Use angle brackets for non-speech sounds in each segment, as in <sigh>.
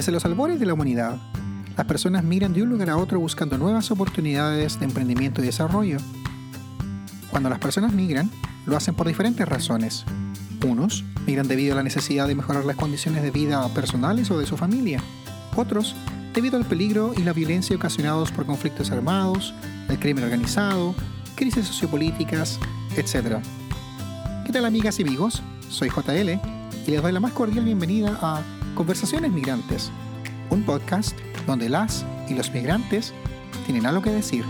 Desde los albores de la humanidad, las personas migran de un lugar a otro buscando nuevas oportunidades de emprendimiento y desarrollo. Cuando las personas migran, lo hacen por diferentes razones. Unos migran debido a la necesidad de mejorar las condiciones de vida personales o de su familia. Otros debido al peligro y la violencia ocasionados por conflictos armados, el crimen organizado, crisis sociopolíticas, etc. ¿Qué tal amigas y amigos? Soy JL y les doy la más cordial bienvenida a Conversaciones Migrantes, un podcast donde las y los migrantes tienen algo que decir.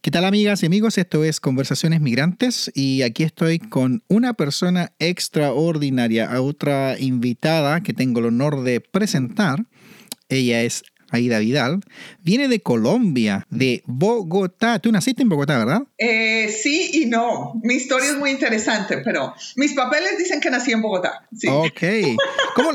¿Qué tal amigas y amigos? Esto es Conversaciones Migrantes y aquí estoy con una persona extraordinaria, a otra invitada que tengo el honor de presentar. Ella es Aida Vidal, viene de Colombia, de Bogotá. Tú naciste en Bogotá, ¿verdad? Eh, sí y no. Mi historia es muy interesante, pero mis papeles dicen que nací en Bogotá. Ok.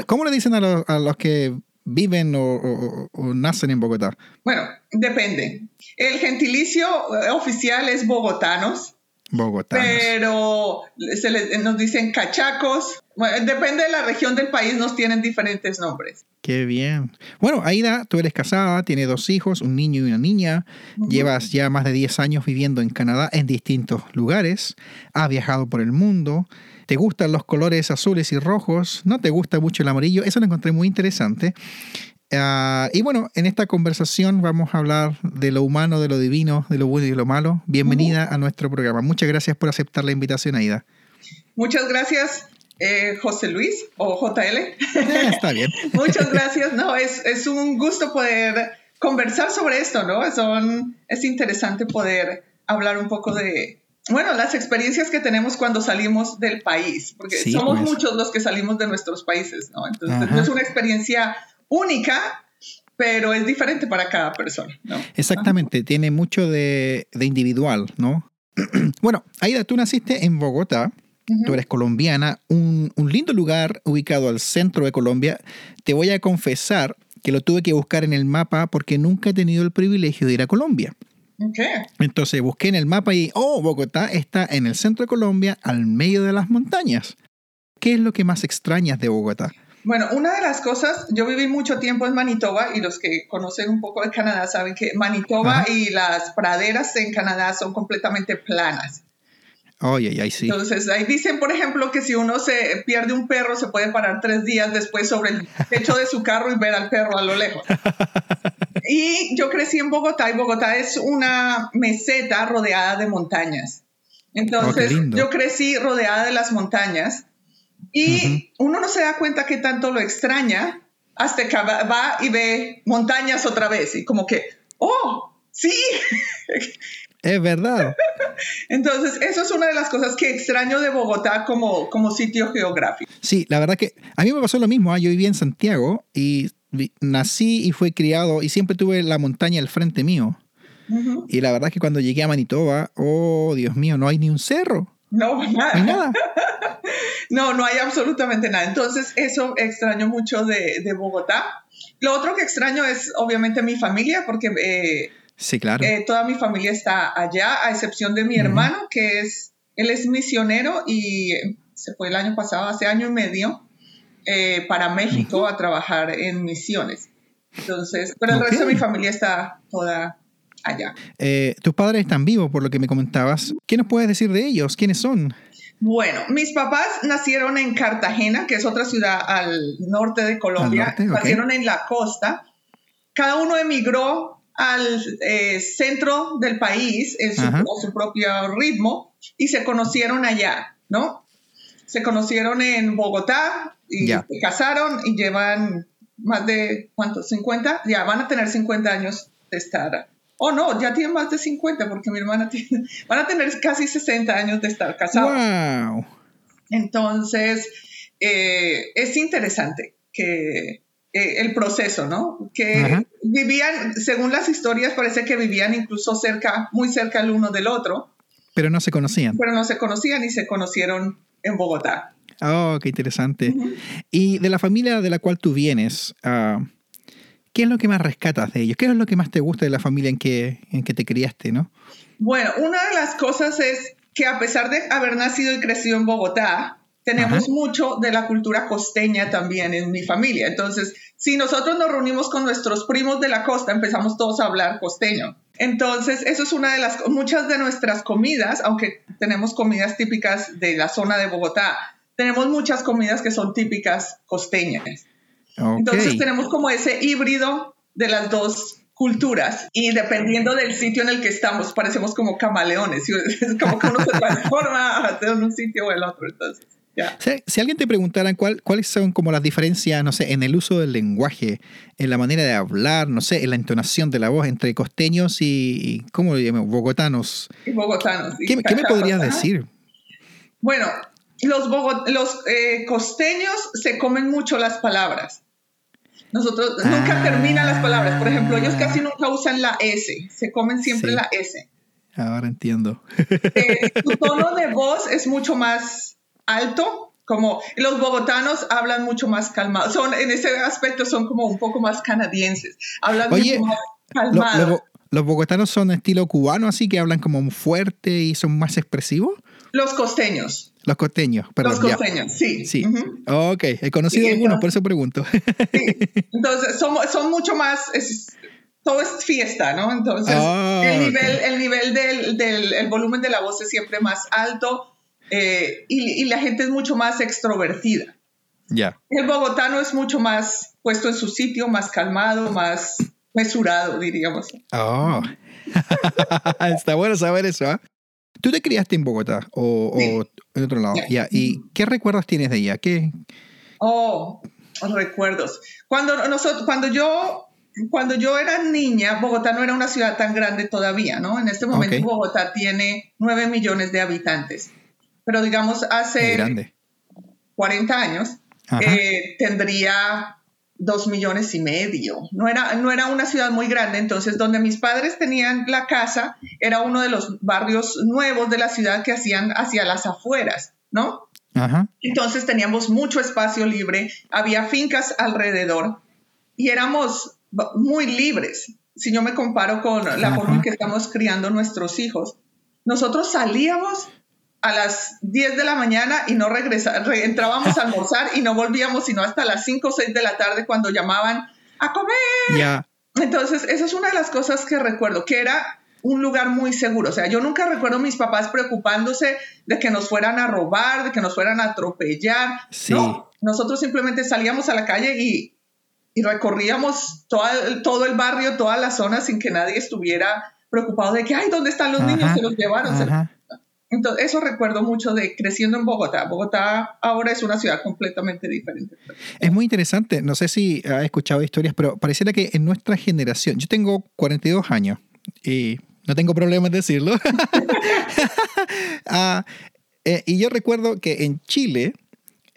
¿Cómo, le dicen a los, que viven o, nacen en Bogotá? Bueno, depende. El gentilicio oficial es bogotanos. Bogotanos. Pero se nos dicen cachacos. depende de la región del país, nos tienen diferentes nombres. Qué bien. Bueno, Aida, tú eres casada, tienes dos hijos, un niño y una niña. Llevas ya más de 10 años viviendo en Canadá en distintos lugares. Has viajado por el mundo. ¿Te gustan los colores azules y rojos? ¿No te gusta mucho el amarillo? Eso lo encontré muy interesante. Ah, y bueno, en esta conversación vamos a hablar de lo humano, de lo divino, de lo bueno y de lo malo. Bienvenida a nuestro programa. Muchas gracias por aceptar la invitación, Aida. Muchas gracias, eh, José Luis o JL. Eh, <laughs> está bien. <laughs> Muchas gracias. No, es, es, un gusto poder conversar sobre esto, ¿no? Son, es interesante poder hablar un poco de, bueno, las experiencias que tenemos cuando salimos del país, porque somos pues. muchos los que salimos de nuestros países, ¿no? Entonces, no es una experiencia única, pero es diferente para cada persona. ¿no? Exactamente, tiene mucho de, individual, ¿no? <clears throat> bueno, Aida, tú naciste en Bogotá, tú eres colombiana, un, lindo lugar ubicado al centro de Colombia. Te voy a confesar que lo tuve que buscar en el mapa porque nunca he tenido el privilegio de ir a Colombia. Entonces busqué en el mapa y, oh, Bogotá está en el centro de Colombia, al medio de las montañas. ¿Qué es lo que más extrañas de Bogotá? Bueno, una de las cosas, yo viví mucho tiempo en Manitoba y los que conocen un poco de Canadá saben que Manitoba y las praderas en Canadá son completamente planas. Ay, ay, sí. Entonces, ahí dicen, por ejemplo, que si uno se pierde un perro, se puede parar tres días después sobre el techo de su carro y ver al perro a lo lejos. <laughs> y yo crecí en Bogotá y Bogotá es una meseta rodeada de montañas. Entonces, oh, yo crecí rodeada de las montañas y uno no se da cuenta que tanto lo extraña hasta que va y ve montañas otra vez y como que, oh, sí. Es verdad. <laughs> Entonces, eso es una de las cosas que extraño de Bogotá como, como sitio geográfico. Sí, la verdad que a mí me pasó lo mismo. ¿ah? Yo viví en Santiago y nací y fui criado y siempre tuve la montaña al frente mío. Y la verdad que cuando llegué a Manitoba, oh Dios mío, no hay ni un cerro. No, <laughs> nada. no, no hay absolutamente nada. Entonces, eso extraño mucho de, Bogotá. Lo otro que extraño es, obviamente, mi familia, porque eh, sí, claro. Eh, toda mi familia está allá, a excepción de mi hermano, que es, él es misionero y se fue el año pasado, hace año y medio, eh, para México a trabajar en misiones. Entonces, pero el resto de mi familia está toda allá. Eh, tus padres están vivos, por lo que me comentabas. ¿Qué nos puedes decir de ellos? ¿Quiénes son? Bueno, mis papás nacieron en Cartagena, que es otra ciudad al norte de Colombia. Nacieron en la costa. Cada uno emigró al eh, centro del país en su, a su propio ritmo y se conocieron allá, ¿no? Se conocieron en Bogotá y se casaron y llevan más de, ¿cuántos? ¿50? Ya van a tener 50 años de estar Oh, no, ya tiene más de 50 porque mi hermana tiene, van a tener casi 60 años de estar casados. Wow. Entonces, eh, es interesante que eh, el proceso, ¿no? Que vivían, según las historias, parece que vivían incluso cerca, muy cerca el uno del otro. Pero no se conocían. Pero no se conocían y se conocieron en Bogotá. Oh, qué interesante. Y de la familia de la cual tú vienes, uh, ¿qué es lo que más rescatas de ellos? ¿Qué es lo que más te gusta de la familia en que, en que te criaste, no? Bueno, una de las cosas es que a pesar de haber nacido y crecido en Bogotá, tenemos mucho de la cultura costeña también en mi familia. Entonces, si nosotros nos reunimos con nuestros primos de la costa, empezamos todos a hablar costeño. Entonces, eso es una de las, muchas de nuestras comidas, aunque tenemos comidas típicas de la zona de Bogotá, tenemos muchas comidas que son típicas costeñas. Entonces, tenemos como ese híbrido de las dos culturas y dependiendo del sitio en el que estamos, parecemos como camaleones, es <laughs> como que uno se transforma <laughs> de un sitio o el otro. Entonces. Si, alguien te preguntara cuál, cuáles son como las diferencias, no sé, en el uso del lenguaje, en la manera de hablar, no sé, en la entonación de la voz entre costeños y, ¿cómo lo llamamos? Bogotanos. Y bogotanos. ¿Qué, me podrías decir? Bueno, los, los eh, costeños se comen mucho las palabras. Nosotros nunca terminan las palabras. Por ejemplo, ellos casi nunca usan la S, se comen siempre la S. Ahora entiendo. Eh, <laughs> su tono de voz es mucho más alto, como los bogotanos hablan mucho más calmados, son en ese aspecto son como un poco más canadienses, hablan mucho más calmados. ¿Los bogotanos son estilo cubano, así que hablan como fuerte y son más expresivos? Los costeños. Los costeños, perdón. Los costeños, sí. Sí. Ok, he conocido algunos, por eso pregunto. <laughs> Sí. Entonces, son, son mucho más, todo es fiesta, ¿no? Entonces, ah, el nivel, el nivel del, del el volumen de la voz es siempre más alto eh, y, la gente es mucho más extrovertida. Ya. El bogotano es mucho más puesto en su sitio, más calmado, más mesurado, diríamos. Oh. <laughs> Está bueno saber eso, ¿ah? ¿Tú te criaste en Bogotá o, en otro lado? ¿Y qué recuerdos tienes de ella? ¿Qué? Oh, recuerdos. Cuando, nosotros, cuando yo cuando yo era niña, Bogotá no era una ciudad tan grande todavía, ¿no? En este momento Bogotá tiene 9 millones de habitantes pero digamos hace 40 años eh, tendría dos millones y medio. No era, no era una ciudad muy grande, entonces donde mis padres tenían la casa era uno de los barrios nuevos de la ciudad que hacían hacia las afueras, ¿no? Entonces teníamos mucho espacio libre, había fincas alrededor y éramos muy libres. Si yo me comparo con la forma en que estamos criando nuestros hijos, nosotros salíamos a las 10 de la mañana y no regresábamos, entrábamos a <laughs> almorzar y no volvíamos sino hasta las 5 o 6 de la tarde cuando llamaban a comer. Entonces, esa es una de las cosas que recuerdo, que era un lugar muy seguro. O sea, yo nunca recuerdo a mis papás preocupándose de que nos fueran a robar, de que nos fueran a atropellar. No, nosotros simplemente salíamos a la calle y, recorríamos todo el barrio, toda la zona sin que nadie estuviera preocupado de que, ay, ¿dónde están los niños? Se los llevaron. Entonces, eso recuerdo mucho de creciendo en Bogotá. Bogotá ahora es una ciudad completamente diferente. Es muy interesante. No sé si has escuchado historias, pero pareciera que en nuestra generación, yo tengo 42 años y no tengo problema en decirlo. <laughs> Ah, eh, y yo recuerdo que en Chile,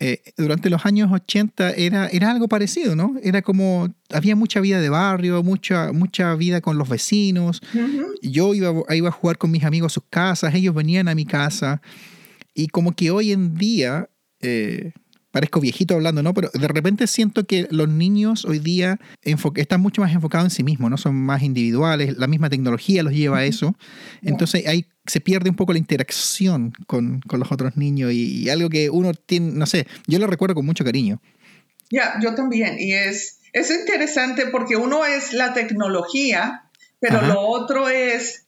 eh, durante los años 80 era, era algo parecido, ¿no? Era como, había mucha vida de barrio, mucha, mucha vida con los vecinos. Yo iba, iba a jugar con mis amigos a sus casas, ellos venían a mi casa. Y como que hoy en día, eh, parezco viejito hablando, ¿no? Pero de repente siento que los niños hoy día están mucho más enfocados en sí mismos, ¿no? Son más individuales, la misma tecnología los lleva a eso. Entonces ahí se pierde un poco la interacción con, con los otros niños y, algo que uno tiene, no sé, yo lo recuerdo con mucho cariño. Ya, yo también. Y es, es interesante porque uno es la tecnología, pero lo otro es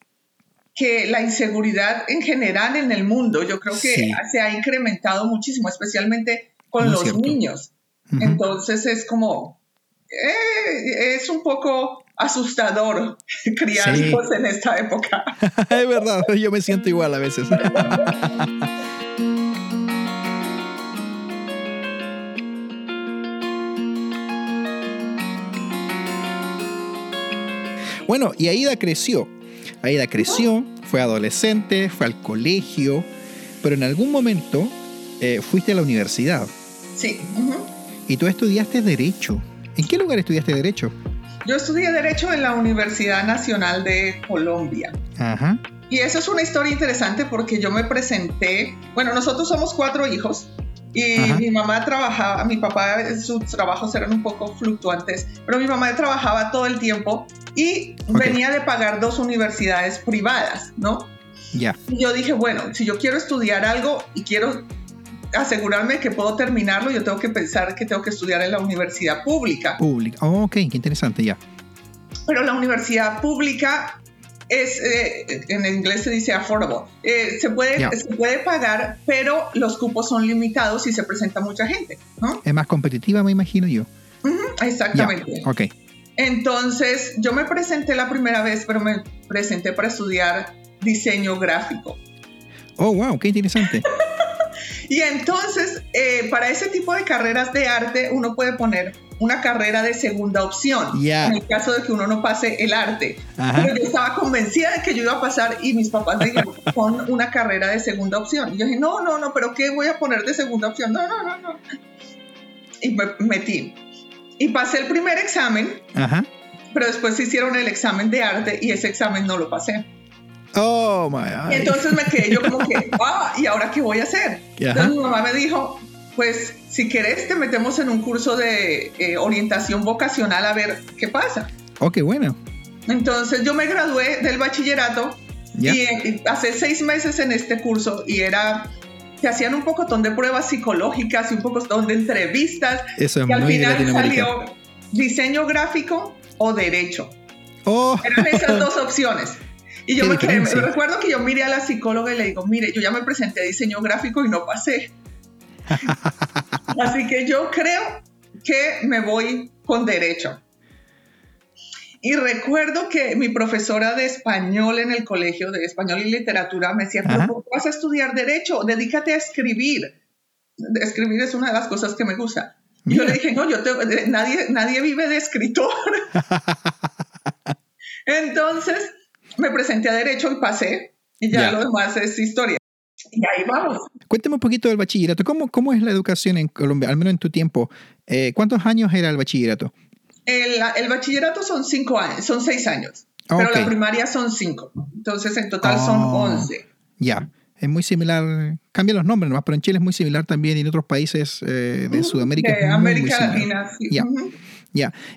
que la inseguridad en general en el mundo, yo creo que se ha incrementado muchísimo, especialmente con los niños. Entonces es como, eh, es un poco asustador <laughs> criar hijos en esta época. <laughs> es verdad, yo me siento igual a veces. <laughs> bueno, y Aida creció. Aida creció, fue adolescente, fue al colegio, pero en algún momento eh, fuiste a la universidad. Sí. Y tú estudiaste Derecho. ¿En qué lugar estudiaste Derecho? Yo estudié Derecho en la Universidad Nacional de Colombia. Ajá. Y eso es una historia interesante porque yo me presenté, bueno, nosotros somos cuatro hijos y mi mamá trabajaba, mi papá, sus trabajos eran un poco fluctuantes, pero mi mamá trabajaba todo el tiempo y venía de pagar dos universidades privadas, ¿no? Ya. Y yo dije, bueno, si yo quiero estudiar algo y quiero asegurarme que puedo terminarlo, yo tengo que pensar que tengo que estudiar en la universidad pública. Pública, oh, ok, qué interesante ya. Pero la universidad pública es, eh, en inglés se dice affordable, eh, se, puede, se puede pagar, pero los cupos son limitados y se presenta mucha gente. ¿no? Es más competitiva, me imagino yo. exactamente. ok. Entonces, yo me presenté la primera vez, pero me presenté para estudiar diseño gráfico. Oh, wow, qué interesante. <laughs> y entonces, eh, para ese tipo de carreras de arte, uno puede poner una carrera de segunda opción, en el caso de que uno no pase el arte. Pero yo estaba convencida de que yo iba a pasar y mis papás me dijeron, <laughs> pon una carrera de segunda opción. Y yo dije, no, no, no, pero ¿qué voy a poner de segunda opción? No, no, no, no. Y me metí. Y pasé el primer examen, pero después hicieron el examen de arte y ese examen no lo pasé. Oh, my God. Y entonces me quedé yo como que, <laughs> ah, ¿y ahora qué voy a hacer? Entonces mi mamá me dijo, pues si querés te metemos en un curso de eh, orientación vocacional a ver qué pasa. Oh, qué bueno. Entonces yo me gradué del bachillerato y, eh, hace seis meses en este curso y era se hacían un pocotón de pruebas psicológicas y un pocotón de entrevistas. Eso es y al muy final salió diseño gráfico o derecho. Oh. Eran esas <laughs> dos opciones. Y yo me, quedé, me recuerdo que yo miré a la psicóloga y le digo, mire, yo ya me presenté a diseño gráfico y no pasé. <laughs> Así que yo creo que me voy con derecho. Y recuerdo que mi profesora de español en el colegio, de español y literatura, me decía, ¿cómo vas a estudiar derecho? Dedícate a escribir. Escribir es una de las cosas que me gusta. Y yo le dije, no, yo nadie, nadie vive de escritor. <laughs> Entonces me presenté a derecho y pasé. Y ya lo demás es historia. Y ahí vamos. Cuéntame un poquito del bachillerato. ¿Cómo, cómo es la educación en Colombia, al menos en tu tiempo? Eh, ¿Cuántos años era el bachillerato? El, el, bachillerato son cinco años, son seis años, pero la primaria son cinco. Entonces, en total son ah, once. Ya, es muy similar, cambia los nombres nomás, pero en Chile es muy similar también y en otros países eh, de Sudamérica. De América Latina, sí. Ya.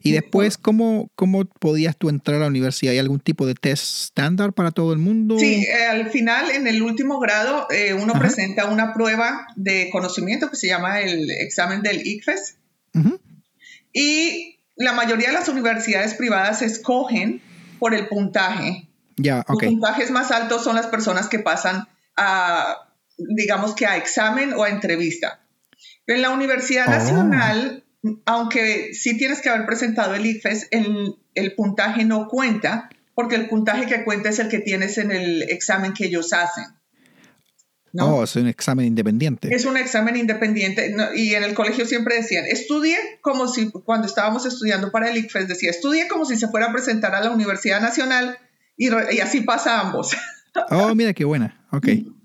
Y después, ¿cómo, ¿cómo podías tú entrar a la universidad? ¿Hay algún tipo de test estándar para todo el mundo? Sí, eh, al final, en el último grado, eh, uno presenta una prueba de conocimiento que se llama el examen del ICFES. Y la mayoría de las universidades privadas escogen por el puntaje. Ya, ok. Los puntajes más altos son las personas que pasan a, digamos que a examen o a entrevista. En la Universidad oh. Aunque sí tienes que haber presentado el IFES, el, puntaje no cuenta, porque el puntaje que cuenta es el que tienes en el examen que ellos hacen. ¿no? Oh, es un examen independiente. Es un examen independiente y en el colegio siempre decían, estudie como si, cuando estábamos estudiando para el ICFES, decía, estudie como si se fuera a presentar a la Universidad Nacional y, y así pasa a ambos. Oh, mira qué buena, ok. <laughs>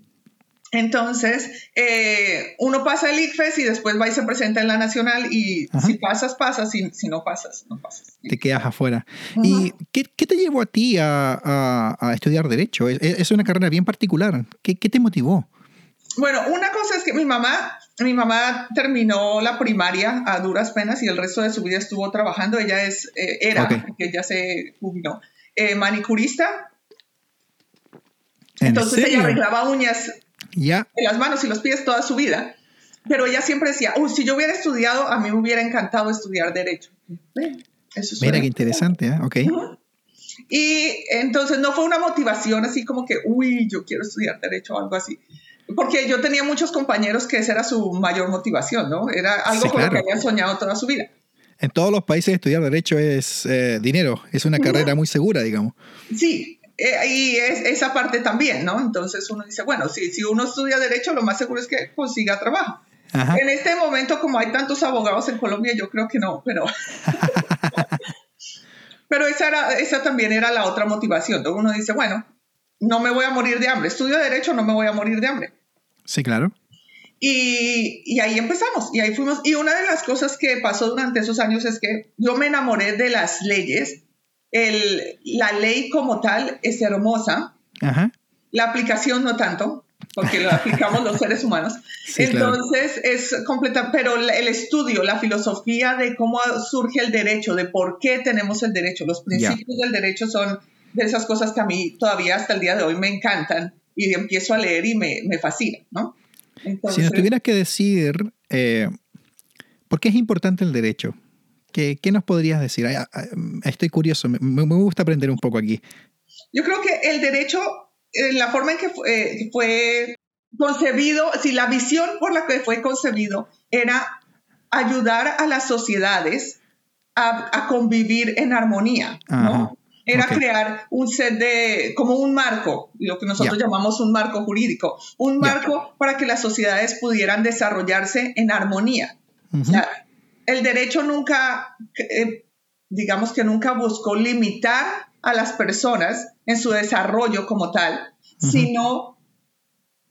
Entonces, eh, uno pasa el ICFES y después va y se presenta en la nacional y si pasas, pasas, y si no pasas, no pasas. Te quedas afuera. ¿Y qué, te llevó a ti a, estudiar Derecho? Es, una carrera bien particular. ¿Qué, te motivó? Bueno, una cosa es que mi mamá, mi mamá terminó la primaria a duras penas y el resto de su vida estuvo trabajando. Ella es, eh, era, que ya se jubiló, eh, manicurista. Entonces ella arreglaba uñas ya. en las manos y los pies toda su vida. Pero ella siempre decía, Uy, si yo hubiera estudiado, a mí me hubiera encantado estudiar derecho. Mira qué interesante, ¿eh? ok. Y entonces no fue una motivación así como que, uy, yo quiero estudiar derecho o algo así. Porque yo tenía muchos compañeros que esa era su mayor motivación, ¿no? Era algo con lo que habían soñado toda su vida. En todos los países estudiar derecho es eh, dinero, es una carrera muy segura, digamos. Sí, eh, y es, esa parte también, ¿no? Entonces uno dice, bueno, si, si uno estudia derecho, lo más seguro es que consiga trabajo. En este momento, como hay tantos abogados en Colombia, yo creo que no, pero... <laughs> pero esa, era, esa también era la otra motivación. Uno dice, bueno, no me voy a morir de hambre. Estudio derecho, no me voy a morir de hambre. Sí, claro. Y, y, ahí empezamos, y ahí fuimos. Y una de las cosas que pasó durante esos años es que yo me enamoré de las leyes el, la ley como tal es hermosa, la aplicación no tanto, porque lo aplicamos los seres humanos. <laughs> Entonces es completa, pero el estudio, la filosofía de cómo surge el derecho, de por qué tenemos el derecho, los principios del derecho son de esas cosas que a mí todavía hasta el día de hoy me encantan y empiezo a leer y me, me fascina, ¿no? si nos tuvieras que decir, eh, ¿por qué es importante el derecho? ¿Qué, qué nos podrías decir? Estoy curioso, me, me, gusta aprender un poco aquí. Yo creo que el derecho, eh, la forma en que fue, fue concebido, si la visión por la que fue concebido era ayudar a las sociedades a, convivir en armonía, ¿no? Era crear un set de, como un marco, lo que nosotros llamamos un marco jurídico, un marco para que las sociedades pudieran desarrollarse en armonía. El derecho nunca, eh, digamos que nunca buscó limitar a las personas en su desarrollo como tal, sino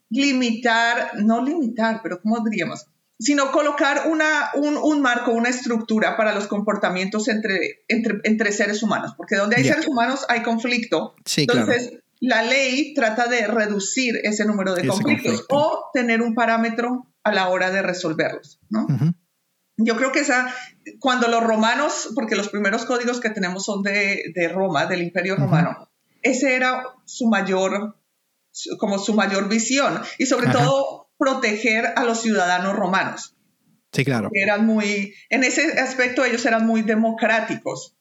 limitar, no limitar, pero ¿cómo diríamos? sino colocar una, un, marco, una estructura para los comportamientos entre, entre, seres humanos, porque donde hay seres humanos hay conflicto. Entonces, la ley trata de reducir ese número de conflictos o tener un parámetro a la hora de resolverlos, ¿no? Yo creo que esa, cuando los romanos, porque los primeros códigos que tenemos son de, Roma, del Imperio Romano, ese era su mayor, como su mayor visión. Y sobre todo proteger a los ciudadanos romanos. Sí, claro. Eran muy, en ese aspecto ellos eran muy democráticos,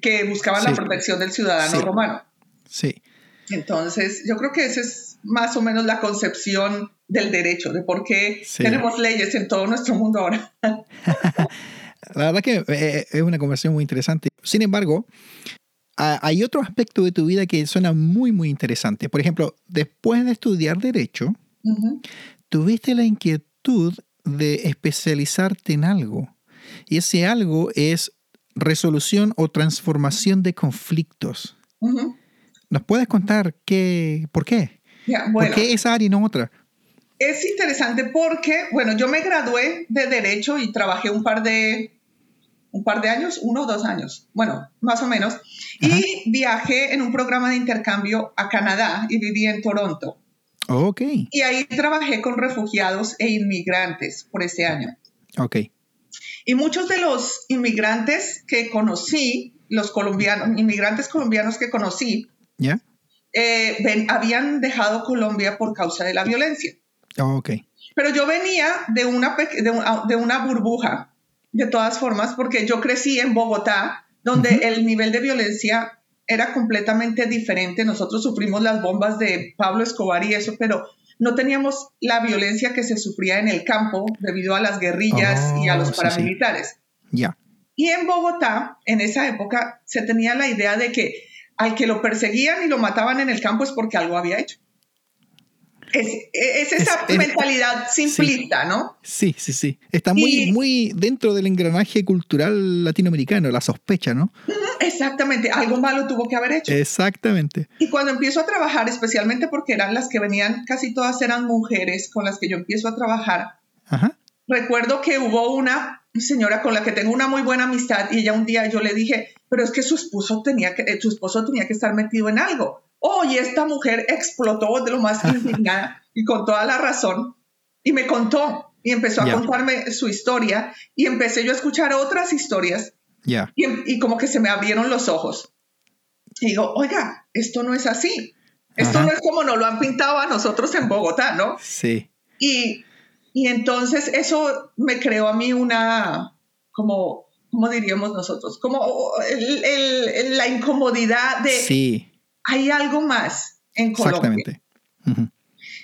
que buscaban la protección del ciudadano romano. Sí. Entonces, yo creo que esa es más o menos la concepción del derecho, de por qué tenemos leyes en todo nuestro mundo ahora. <laughs> <laughs> la verdad que eh, es una conversación muy interesante. Sin embargo, hay otro aspecto de tu vida que suena muy, muy interesante. Por ejemplo, después de estudiar derecho, tuviste la inquietud de especializarte en algo. Y ese algo es resolución o transformación de conflictos. ¿Nos puedes contar qué, por qué? ¿Por qué esa área y no otra? Es interesante porque, bueno, yo me gradué de Derecho y trabajé un par de, un par de años, uno o dos años, bueno, más o menos, y viajé en un programa de intercambio a Canadá y viví en Toronto. Ok. Y ahí trabajé con refugiados e inmigrantes por ese año. Ok. Y muchos de los inmigrantes que conocí, los colombianos, inmigrantes colombianos que conocí, ¿Ya? Eh, habían dejado Colombia por causa de la violencia. Oh, ok. Pero yo venía de una, de, una burbuja, de todas formas, porque yo crecí en Bogotá, donde el nivel de violencia era completamente diferente. Nosotros sufrimos las bombas de Pablo Escobar y eso, pero no teníamos la violencia que se sufría en el campo debido a las guerrillas y a los oh, paramilitares. Ya. Y en Bogotá, en esa época, se tenía la idea de que al que lo perseguían y lo mataban en el campo es porque algo había hecho. Es, esa mentalidad simplista, ¿no? Sí, sí, sí. Está muy, muy dentro del engranaje cultural latinoamericano, la sospecha, ¿no? Exactamente, algo malo tuvo que haber hecho. Exactamente. Y cuando empiezo a trabajar, especialmente porque eran las que venían, casi todas eran mujeres con las que yo empiezo a trabajar, recuerdo que hubo una señora con la que tengo una muy buena amistad y ella un día yo le dije, pero es que su esposo tenía que, su esposo tenía que estar metido en algo. Oye, esta mujer explotó de lo más <laughs> indignada y con toda la razón y me contó y empezó a contarme su historia y empecé yo a escuchar otras historias y, como que se me abrieron los ojos. Y digo, oiga, esto no es así. Esto no es como nos lo han pintado a nosotros en Bogotá, ¿no? Sí. Y, y entonces eso me creó a mí una, como, ¿cómo diríamos nosotros? Como el, la incomodidad de... Sí. Hay algo más en Colombia. Exactamente.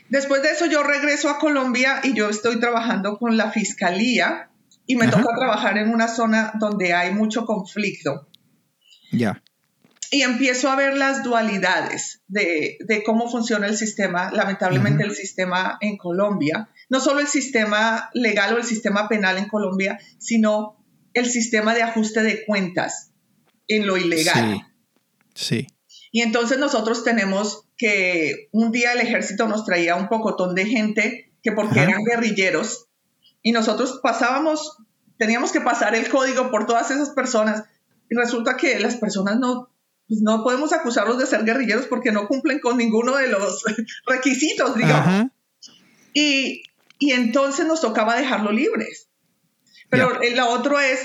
Después de eso yo regreso a Colombia y yo estoy trabajando con la fiscalía y me toca trabajar en una zona donde hay mucho conflicto. Ya. Y empiezo a ver las dualidades de, cómo funciona el sistema, lamentablemente el sistema en Colombia. No solo el sistema legal o el sistema penal en Colombia, sino el sistema de ajuste de cuentas en lo ilegal. Sí. sí. Y entonces nosotros tenemos que un día el ejército nos traía un pocotón de gente que porque eran guerrilleros y nosotros pasábamos, teníamos que pasar el código por todas esas personas y resulta que las personas no, pues no podemos acusarlos de ser guerrilleros porque no cumplen con ninguno de los <laughs> requisitos, digamos. Y, y, entonces nos tocaba dejarlo libres. Pero lo otro es,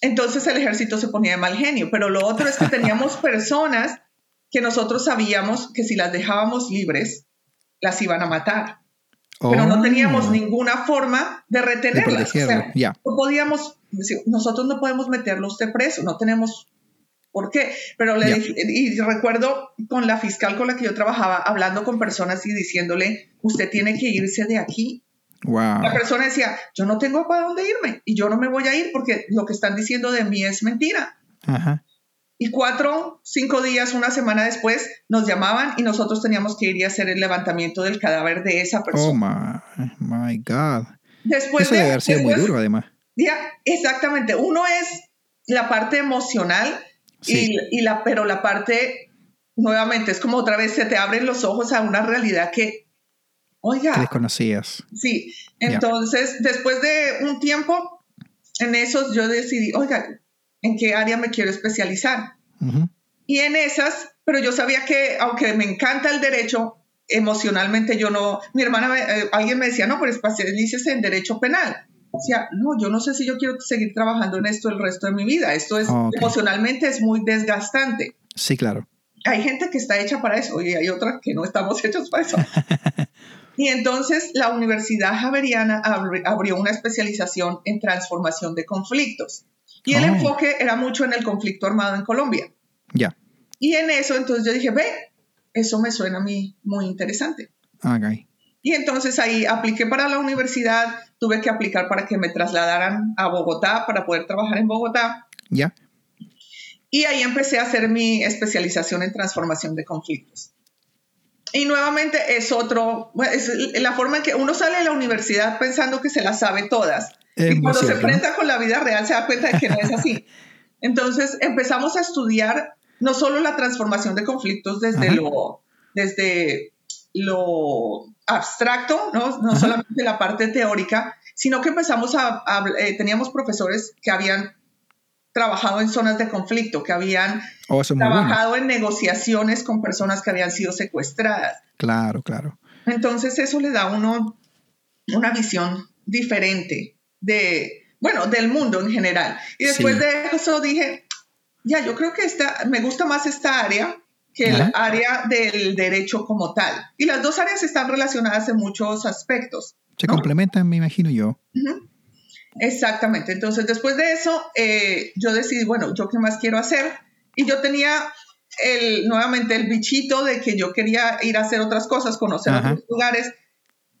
entonces el ejército se ponía de mal genio, pero lo otro es que teníamos <laughs> personas que nosotros sabíamos que si las dejábamos libres, las iban a matar. pero no teníamos oh. ninguna forma de retenerlas. ya. No podíamos, nosotros no podemos meterlo usted preso, no tenemos por qué. Pero le y recuerdo con la fiscal con la que yo trabajaba, hablando con personas y diciéndole, usted tiene que irse de aquí. La persona decía, yo no tengo para dónde irme y yo no me voy a ir porque lo que están diciendo de mí es mentira. Ajá. Y cuatro, cinco días, una semana después, nos llamaban y nosotros teníamos que ir y hacer el levantamiento del cadáver de esa persona. Oh my, God. Después Eso de, debe haber sido muy duro, además. Ya, exactamente. Uno es la parte emocional y, la, pero la parte, nuevamente, es como otra vez se te abren los ojos a una realidad que, oiga. Que desconocías. Sí. Entonces, después de un tiempo en eso, yo decidí, oiga, en qué área me quiero especializar. Y en esas, pero yo sabía que aunque me encanta el derecho, emocionalmente yo no, mi hermana, eh, alguien me decía, no, pero especialícese en derecho penal. Decía, no, yo no sé si yo quiero seguir trabajando en esto el resto de mi vida. Esto es, emocionalmente es muy desgastante. Sí, claro. Hay gente que está hecha para eso y hay otras que no estamos <laughs> hechos para eso. <laughs> y entonces la Universidad Javeriana abrió una especialización en transformación de conflictos. Y el oh. enfoque era mucho en el conflicto armado en Colombia. Ya. Y en eso, entonces yo dije, ve, eso me suena a mí muy interesante. Okay. Y entonces ahí apliqué para la universidad, tuve que aplicar para que me trasladaran a Bogotá para poder trabajar en Bogotá. Ya. Y ahí empecé a hacer mi especialización en transformación de conflictos. Y nuevamente es otro, es la forma en que uno sale de la universidad pensando que se las sabe todas. Y cuando se enfrenta con la vida real se da cuenta de que no es así. Entonces empezamos a estudiar no solo la transformación de conflictos desde lo, desde lo abstracto, no, no solamente la parte teórica, sino que empezamos a, eh, teníamos profesores que habían trabajado en zonas de conflicto, que habían oh, trabajado en negociaciones con personas que habían sido secuestradas. Claro, claro. Entonces eso le da a uno una visión diferente de, bueno, del mundo en general. Y después de eso dije, ya, yo creo que esta, me gusta más esta área que el área del derecho como tal. Y las dos áreas están relacionadas en muchos aspectos. Se complementan, me imagino yo. Exactamente. Entonces, después de eso, eh, yo decidí, bueno, ¿yo qué más quiero hacer? Y yo tenía el, nuevamente el bichito de que yo quería ir a hacer otras cosas, conocer otros lugares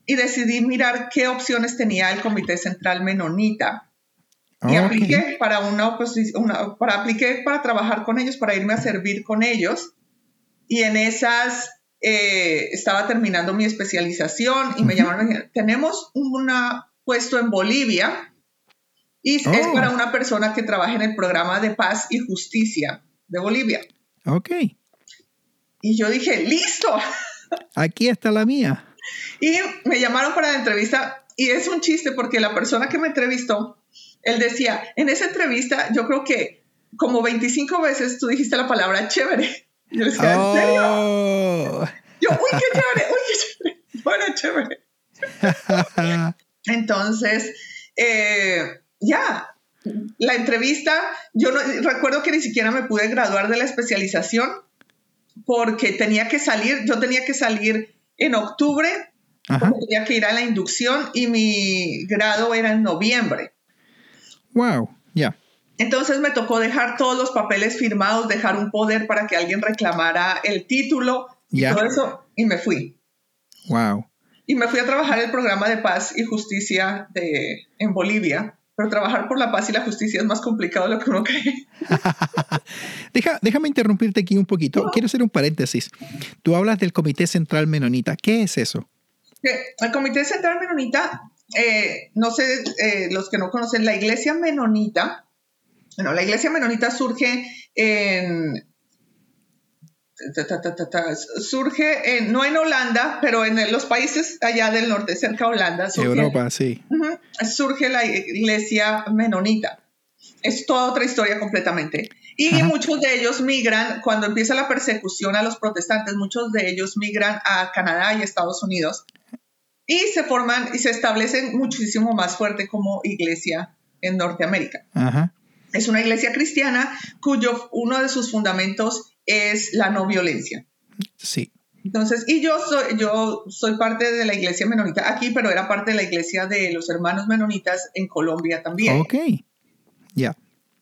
y decidí mirar qué opciones tenía el Comité Central Menonita. Y apliqué para una para apliqué para trabajar con ellos, para irme a servir con ellos. Y en esas eh, estaba terminando mi especialización y me llamaron y me dijeron, tenemos un puesto en Bolivia y es oh. para una persona que trabaja en el programa de paz y justicia de Bolivia. Ok. Y yo dije, listo. <laughs> Aquí está la mía. Y me llamaron para la entrevista y es un chiste porque la persona que me entrevistó, él decía, en esa entrevista yo creo que como 25 veces tú dijiste la palabra chévere. Yo decía, ¿en serio? Oh. Yo, uy, qué chévere, uy, qué chévere. <laughs> Bueno, chévere. <laughs> Entonces, eh, ya, la entrevista, yo no, recuerdo que ni siquiera me pude graduar de la especialización porque tenía que salir, yo tenía que salir en octubre tenía que ir a la inducción y mi grado era en noviembre. Wow, ya. Entonces me tocó dejar todos los papeles firmados, dejar un poder para que alguien reclamara el título y todo eso, y me fui. Wow. Y me fui a trabajar el programa de paz y justicia de, en Bolivia. Pero trabajar por la paz y la justicia es más complicado de lo que uno cree. <laughs> Deja, déjame interrumpirte aquí un poquito. Quiero hacer un paréntesis. Tú hablas del Comité Central Menonita. ¿Qué es eso? El Comité Central Menonita, eh, no sé, eh, los que no conocen, la Iglesia Menonita, bueno, la Iglesia Menonita surge en, surge en, no en Holanda, pero en los países allá del norte, cerca de Holanda. Europa, sí. surge la iglesia menonita. Es toda otra historia completamente. Y muchos de ellos migran, cuando empieza la persecución a los protestantes, muchos de ellos migran a Canadá y Estados Unidos y se forman y se establecen muchísimo más fuerte como iglesia en Norteamérica. Es una iglesia cristiana cuyo uno de sus fundamentos es la no violencia. Sí. Entonces, y yo soy, yo soy parte de la iglesia menonita aquí, pero era parte de la iglesia de los hermanos menonitas en Colombia también. Ok, ya.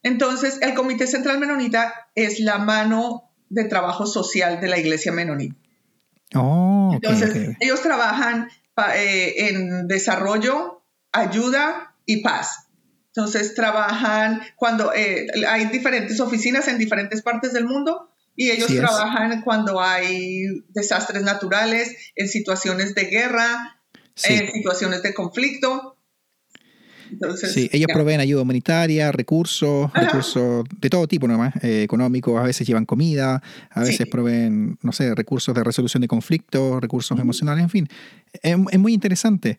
Entonces, el Comité Central Menonita es la mano de trabajo social de la iglesia menonita. Oh, Entonces, ellos trabajan eh, en desarrollo, ayuda y paz. Entonces, trabajan cuando eh, hay diferentes oficinas en diferentes partes del mundo y ellos trabajan cuando hay desastres naturales, en situaciones de guerra, en situaciones de conflicto. Entonces, sí, ellos proveen ayuda humanitaria, recursos, recursos de todo tipo nomás, eh, económicos, a veces llevan comida, a veces proveen, no sé, recursos de resolución de conflictos, recursos emocionales, en fin. Es, muy interesante.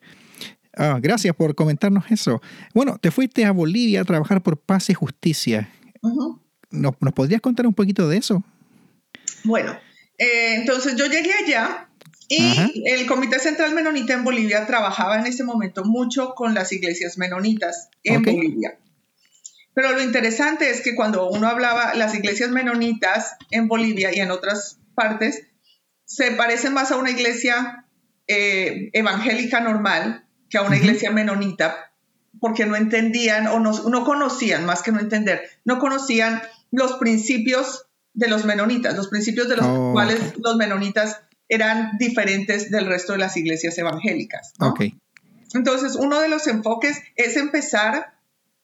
Ah, gracias por comentarnos eso. Bueno, te fuiste a Bolivia a trabajar por paz y justicia. ¿Nos, ¿Nos podrías contar un poquito de eso? Bueno, eh, entonces yo llegué allá y el Comité Central Menonita en Bolivia trabajaba en ese momento mucho con las iglesias menonitas en Bolivia. Pero lo interesante es que cuando uno hablaba las iglesias menonitas en Bolivia y en otras partes, se parecen más a una iglesia eh, evangélica normal que a una iglesia menonita, porque no entendían o no, no conocían, más que no entender, no conocían los principios de los menonitas, los principios de los oh, cuales los menonitas eran diferentes del resto de las iglesias evangélicas. Entonces, uno de los enfoques es empezar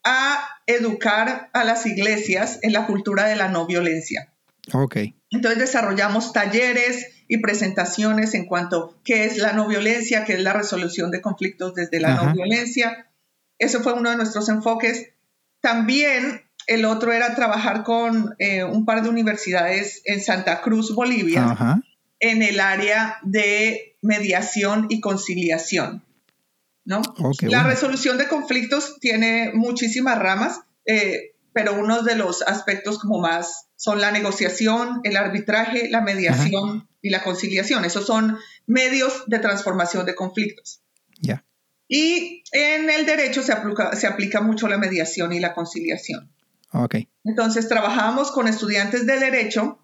a educar a las iglesias en la cultura de la no violencia. Okay. Entonces desarrollamos talleres y presentaciones en cuanto a qué es la no violencia, qué es la resolución de conflictos desde la no violencia. Eso fue uno de nuestros enfoques. También el otro era trabajar con eh, un par de universidades en Santa Cruz, Bolivia, en el área de mediación y conciliación. ¿no? la resolución de conflictos tiene muchísimas ramas, eh, pero uno de los aspectos como más son la negociación, el arbitraje, la mediación y la conciliación. Esos son medios de transformación de conflictos. Ya. Y en el derecho se aplica, se aplica mucho la mediación y la conciliación. Okay. Entonces trabajamos con estudiantes de derecho,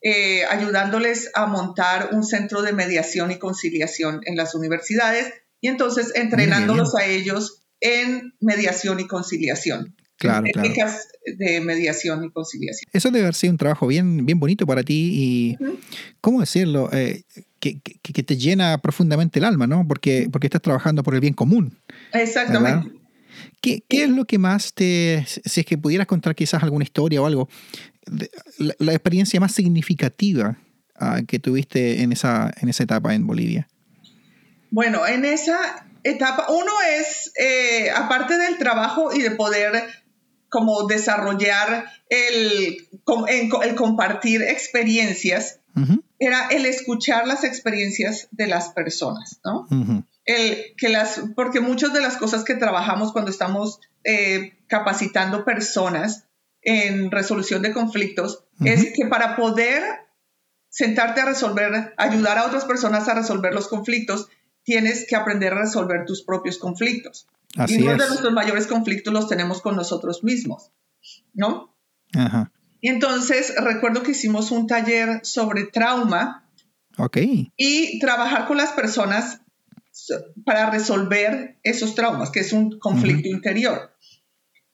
eh, ayudándoles a montar un centro de mediación y conciliación en las universidades y entonces entrenándolos a ellos en mediación y conciliación. Claro, técnicas de mediación y conciliación. Eso debe haber sido un trabajo bien, bien bonito para ti y, ¿cómo decirlo? Eh, que, que, te llena profundamente el alma, ¿no? Porque, porque estás trabajando por el bien común. Exactamente. ¿Qué, es lo que más te, si es que pudieras contar quizás alguna historia o algo, la, experiencia más significativa ah, que tuviste en esa, en esa etapa en Bolivia? Bueno, en esa etapa, uno es, eh, aparte del trabajo y de poder como desarrollar el, el compartir experiencias, era el escuchar las experiencias de las personas, ¿no? el, que las, porque muchas de las cosas que trabajamos cuando estamos eh, capacitando personas en resolución de conflictos es que para poder sentarte a resolver, ayudar a otras personas a resolver los conflictos, tienes que aprender a resolver tus propios conflictos. y uno de nuestros mayores conflictos los tenemos con nosotros mismos, ¿no? Ajá. Y entonces recuerdo que hicimos un taller sobre trauma. Ok. Y trabajar con las personas para resolver esos traumas, que es un conflicto interior.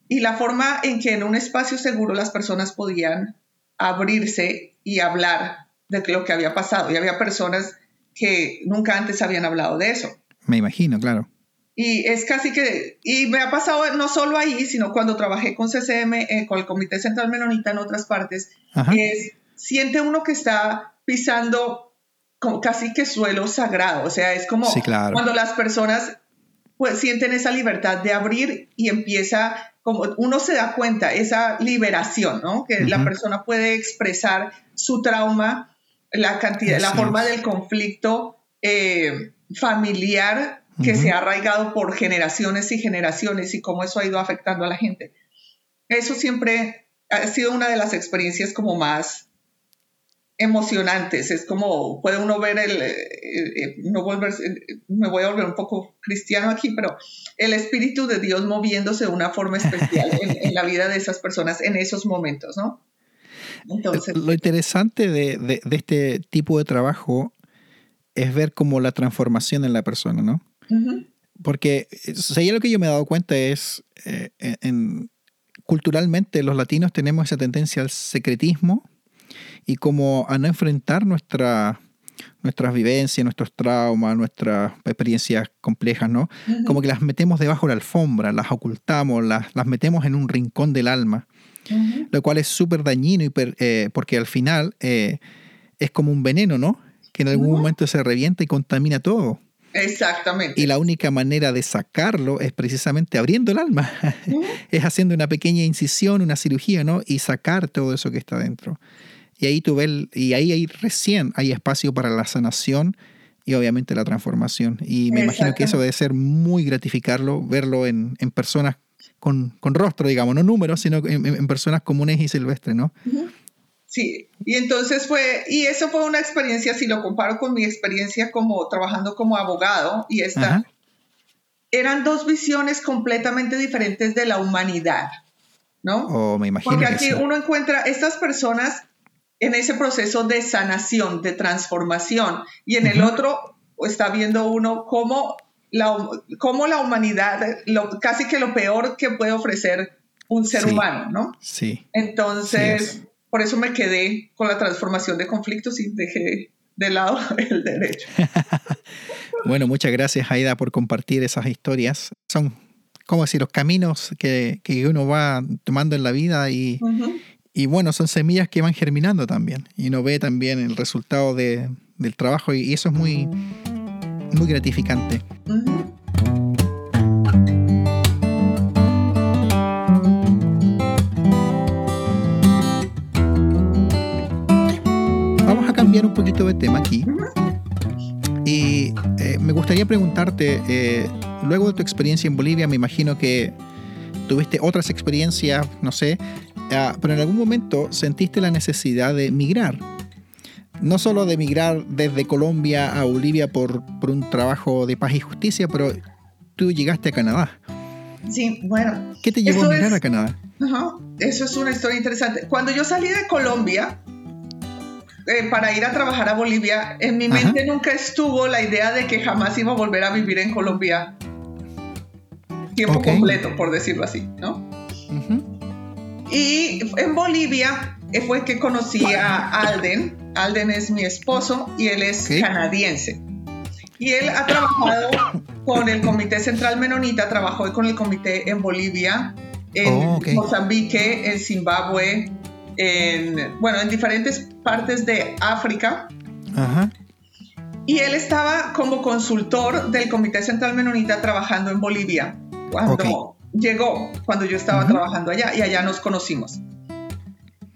Y la forma en que en un espacio seguro las personas podían abrirse y hablar de lo que había pasado. Y había personas que nunca antes habían hablado de eso. Me imagino, claro. Y es casi que, y me ha pasado no solo ahí, sino cuando trabajé con CCM, eh, con el Comité Central Menonita en otras partes, es, siente uno que está pisando como casi que suelo sagrado, o sea, es como cuando las personas pues sienten esa libertad de abrir y empieza como uno se da cuenta, esa liberación, ¿no? Que la persona puede expresar su trauma, la cantidad, la forma del conflicto eh, familiar que se ha arraigado por generaciones y generaciones y cómo eso ha ido afectando a la gente. Eso siempre ha sido una de las experiencias como más emocionantes. Es como puede uno ver el, eh, eh, no volverse, me voy a volver un poco cristiano aquí, pero el Espíritu de Dios moviéndose de una forma especial en, la vida de esas personas en esos momentos, ¿no? Entonces, Lo interesante de, de, este tipo de trabajo es ver como la transformación en la persona, ¿no? Porque si lo que yo me he dado cuenta es, eh, en, culturalmente los latinos tenemos esa tendencia al secretismo y como a no enfrentar nuestra, nuestras vivencias, nuestros traumas, nuestras experiencias complejas, ¿no? Como que las metemos debajo de la alfombra, las ocultamos, las, las metemos en un rincón del alma, lo cual es súper dañino y eh, porque al final eh, es como un veneno, ¿no? Que en algún momento se revienta y contamina todo. Exactamente. Y la única manera de sacarlo es precisamente abriendo el alma, <laughs> es haciendo una pequeña incisión, una cirugía, ¿no? Y sacar todo eso que está dentro. Y ahí tú ves, y ahí hay recién hay espacio para la sanación y obviamente la transformación. Y me imagino que eso debe ser muy gratificarlo, verlo en, en personas con, con, rostro, digamos, no números, sino en, personas comunes y silvestres, ¿no? Sí, y entonces fue, y eso fue una experiencia, si lo comparo con mi experiencia como trabajando como abogado, y esta, eran dos visiones completamente diferentes de la humanidad, ¿no? Oh, me imagino. Porque aquí uno encuentra estas personas en ese proceso de sanación, de transformación, y en el otro está viendo uno cómo la, cómo la humanidad, lo, casi que lo peor que puede ofrecer un ser humano, ¿no? Sí. Entonces por eso me quedé con la transformación de conflictos y dejé de lado <laughs> el derecho. <laughs> bueno, muchas gracias Aida por compartir esas historias. Son, como decir, los caminos que, que uno va tomando en la vida y, y, bueno, son semillas que van germinando también. Y uno ve también el resultado de, del trabajo y, eso es muy, muy gratificante. un poquito de tema aquí. Y eh, me gustaría preguntarte, eh, luego de tu experiencia en Bolivia, me imagino que tuviste otras experiencias, no sé, ah, pero en algún momento sentiste la necesidad de migrar. No solo de migrar desde Colombia a Bolivia por, por un trabajo de paz y justicia, pero tú llegaste a Canadá. Sí, bueno. ¿Qué te llevó a migrar a Canadá? eso es una historia interesante. Cuando yo salí de Colombia, eh, para ir a trabajar a Bolivia, en mi mente nunca estuvo la idea de que jamás iba a volver a vivir en Colombia tiempo completo, por decirlo así, ¿no? Y en Bolivia eh, fue que conocí a Alden. Alden es mi esposo y él es canadiense. Y él ha trabajado con el Comité Central Menonita, trabajó con el comité en Bolivia, en oh, Mozambique, en Zimbabue, en, bueno, en diferentes partes de África. Y él estaba como consultor del Comité Central Menonita trabajando en Bolivia cuando llegó, cuando yo estaba trabajando allá y allá nos conocimos.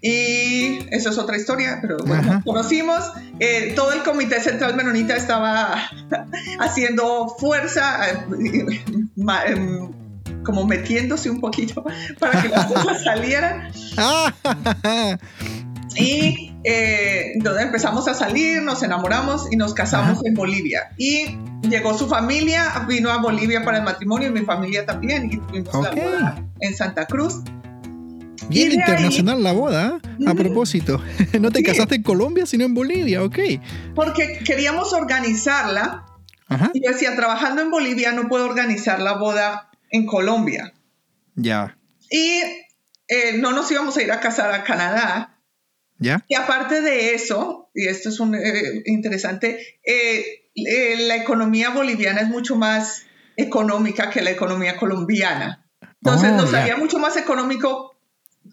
Y eso es otra historia, pero bueno, nos conocimos. Eh, todo el Comité Central Menonita estaba <laughs> haciendo fuerza, eh, em, como metiéndose un poquito <laughs> para que las cosas <laughs> salieran. y eh, entonces empezamos a salir, nos enamoramos y nos casamos en Bolivia. Y llegó su familia, vino a Bolivia para el matrimonio y mi familia también. Y tuvimos la boda en Santa Cruz. Bien internacional la boda, ¿eh? a propósito. <laughs> No te casaste en Colombia, sino en Bolivia, ok. Porque queríamos organizarla. Y yo decía, trabajando en Bolivia no puedo organizar la boda en Colombia. Ya. Y eh, no nos íbamos a ir a casar a Canadá. ¿Ya? Y aparte de eso, y esto es un, eh, interesante, eh, la economía boliviana es mucho más económica que la economía colombiana. Entonces oh, nos haría mucho más económico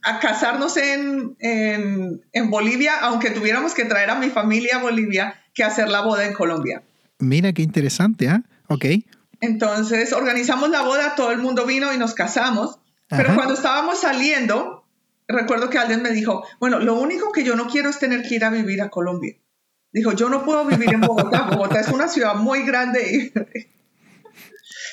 a casarnos en, en, en, Bolivia, aunque tuviéramos que traer a mi familia a Bolivia, que hacer la boda en Colombia. Mira qué interesante, ¿ah? Ok. Entonces organizamos la boda, todo el mundo vino y nos casamos. Pero cuando estábamos saliendo, recuerdo que alguien me dijo, bueno, lo único que yo no quiero es tener que ir a vivir a Colombia. Dijo, yo no puedo vivir en Bogotá. <laughs> Bogotá es una ciudad muy grande. <laughs>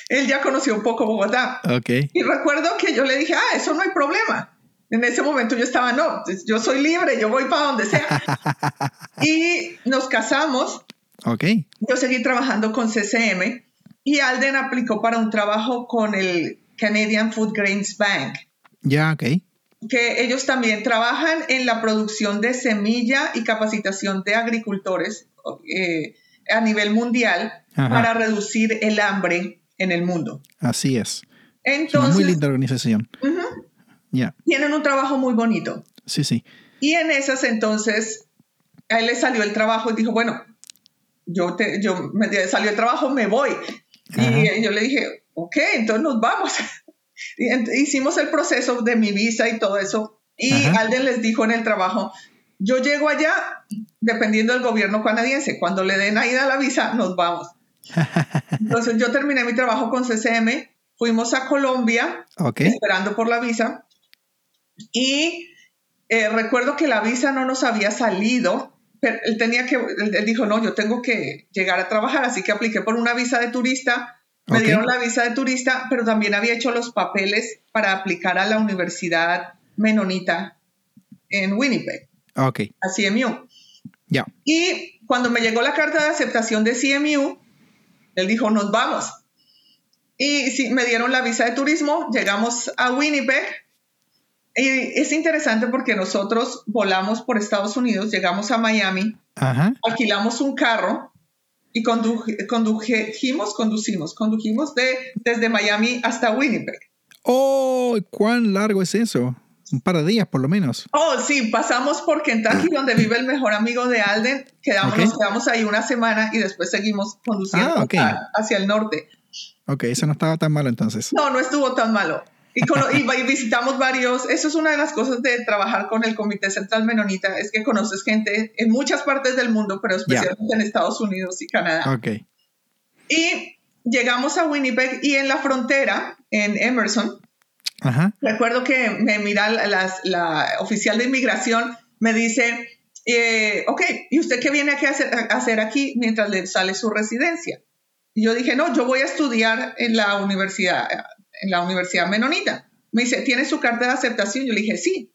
Él ya conoció un poco Bogotá. Okay. Y recuerdo que yo le dije, ah, eso no hay problema. En ese momento yo estaba, no, yo soy libre, yo voy para donde sea. <laughs> y nos casamos. Ok. Yo seguí trabajando con CCM y Alden aplicó para un trabajo con el Canadian Food Grains Bank. Ya, ok. Que ellos también trabajan en la producción de semilla y capacitación de agricultores. Eh, a nivel mundial para reducir el hambre en el mundo. Así es. Entonces, es muy linda organización. Tienen un trabajo muy bonito. Sí, sí. Y en esas entonces, a él le salió el trabajo y dijo, bueno, yo, te, yo me salió el trabajo, me voy. Y yo le dije, ok, entonces nos vamos. <laughs> hicimos el proceso de mi visa y todo eso. Y alguien les dijo en el trabajo, yo llego allá dependiendo del gobierno canadiense. Cuando le den ahí a la visa, nos vamos. <laughs> Entonces yo terminé mi trabajo con CCM, fuimos a Colombia esperando por la visa y eh, recuerdo que la visa no nos había salido, pero él tenía que, él, dijo, no, yo tengo que llegar a trabajar, así que apliqué por una visa de turista, me dieron la visa de turista, pero también había hecho los papeles para aplicar a la Universidad Menonita en Winnipeg. Ok. A CMU. Ya. Y cuando me llegó la carta de aceptación de CMU, él dijo, nos vamos. Y sí, me dieron la visa de turismo, llegamos a Winnipeg. Y es interesante porque nosotros volamos por Estados Unidos, llegamos a Miami, alquilamos un carro y condujimos, conducimos, condujimos de, desde Miami hasta Winnipeg. ¡Oh! ¿Cuán largo es eso? un par de días por lo menos. Oh, sí, pasamos por Kentucky, donde vive el mejor amigo de Alden. Quedamos, Nos quedamos ahí una semana y después seguimos conduciendo ah, hacia el norte. Ok, eso no estaba tan malo entonces. No, no estuvo tan malo. Y, y, visitamos varios, eso es una de las cosas de trabajar con el Comité Central Menonita, es que conoces gente en muchas partes del mundo, pero especialmente en Estados Unidos y Canadá. Y llegamos a Winnipeg y en la frontera, en Emerson, Recuerdo que me mira la, oficial de inmigración, me dice, eh, ok, ¿y usted qué viene a hacer, a hacer aquí mientras le sale su residencia? Y yo dije, no, yo voy a estudiar en la universidad, en la universidad menonita. Me dice, ¿tiene su carta de aceptación? Yo le dije, sí.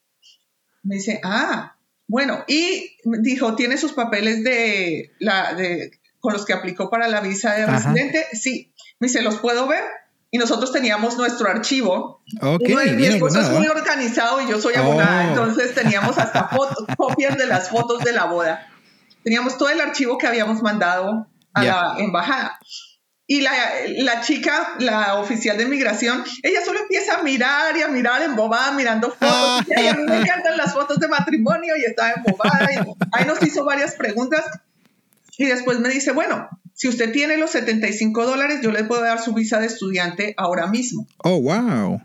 Me dice, ah, bueno, y dijo, ¿tiene sus papeles de la, de, con los que aplicó para la visa de residente? Sí. Me dice, ¿los puedo ver? y nosotros teníamos nuestro archivo. Okay, mi esposo es muy organizado y yo soy abogada, oh. entonces teníamos hasta fotos, <laughs> copias de las fotos de la boda. Teníamos todo el archivo que habíamos mandado a la embajada. Y la, la, chica, la oficial de migración, ella solo empieza a mirar y a mirar embobada, mirando fotos. y a mí me encantan las fotos de matrimonio y estaba embobada. Y ahí nos hizo varias preguntas. Y después me dice, bueno, si usted tiene los 75 dólares, yo le puedo dar su visa de estudiante ahora mismo. Oh, wow.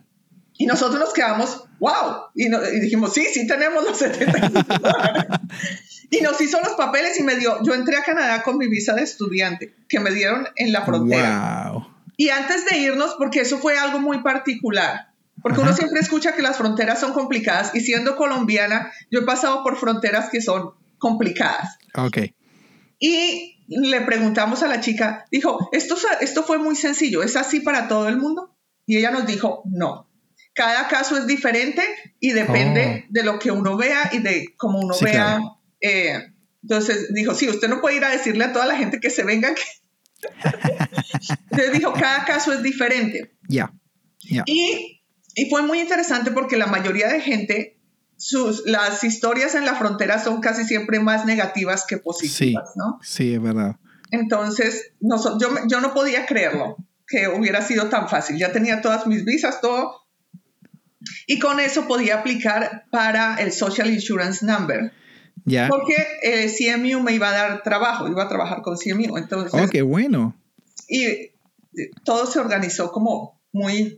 Y nosotros nos quedamos, wow. Y, dijimos, sí, sí tenemos los 75 dólares. <laughs> y nos hizo los papeles y me dio, yo entré a Canadá con mi visa de estudiante que me dieron en la frontera. Wow. Y antes de irnos, porque eso fue algo muy particular, porque uno siempre escucha que las fronteras son complicadas y siendo colombiana, yo he pasado por fronteras que son complicadas. Ok. Y le preguntamos a la chica, dijo, esto, esto fue muy sencillo, ¿es así para todo el mundo? Y ella nos dijo, no. Cada caso es diferente y depende oh. de lo que uno vea y de cómo uno vea. Eh, entonces dijo, sí, usted no puede ir a decirle a toda la gente que se venga. Que... <laughs> entonces dijo, cada caso es diferente. Ya. Y, y fue muy interesante porque la mayoría de gente sus, las historias en la frontera son casi siempre más negativas que positivas, sí, ¿no? Sí, es verdad. Entonces, no, yo, yo no podía creerlo, que hubiera sido tan fácil. Ya tenía todas mis visas, todo. Y con eso podía aplicar para el Social Insurance Number. Ya. Porque eh, CMU me iba a dar trabajo, iba a trabajar con CMU. Entonces, oh, qué bueno. Y todo se organizó como muy...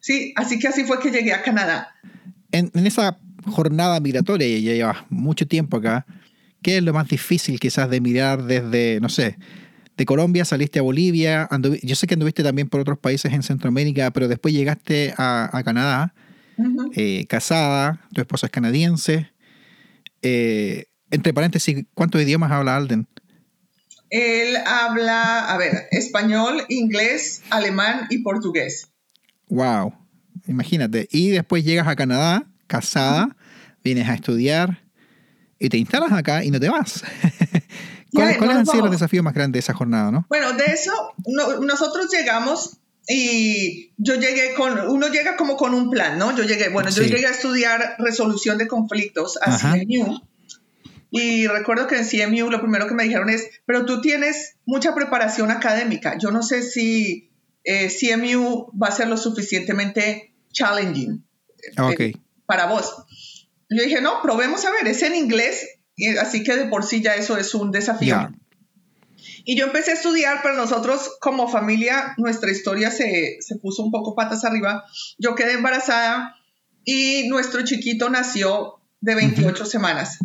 Sí, así que así fue que llegué a Canadá. En, en esa jornada migratoria ya llevas mucho tiempo acá, ¿qué es lo más difícil quizás de mirar desde, no sé, de Colombia saliste a Bolivia, yo sé que anduviste también por otros países en Centroamérica, pero después llegaste a, Canadá, eh, casada, tu esposa es canadiense. Eh, entre paréntesis, ¿cuántos idiomas habla Alden? Él habla, a ver, español, inglés, alemán y portugués. Wow, imagínate. Y después llegas a Canadá casada, vienes a estudiar y te instalas acá y no te vas. <laughs> ¿Cuáles han sido los desafíos más grandes de esa jornada, no? Bueno, de eso, nosotros llegamos y yo llegué con, uno llega como con un plan, ¿no? Yo llegué, bueno, yo llegué a estudiar resolución de conflictos a CNU Y recuerdo que en CMU lo primero que me dijeron es, pero tú tienes mucha preparación académica. Yo no sé si eh, CMU va a ser lo suficientemente challenging eh, para vos. Yo dije, no, probemos a ver, es en inglés, así que de por sí ya eso es un desafío. Y yo empecé a estudiar, pero nosotros como familia, nuestra historia se, se puso un poco patas arriba. Yo quedé embarazada y nuestro chiquito nació de 28 semanas.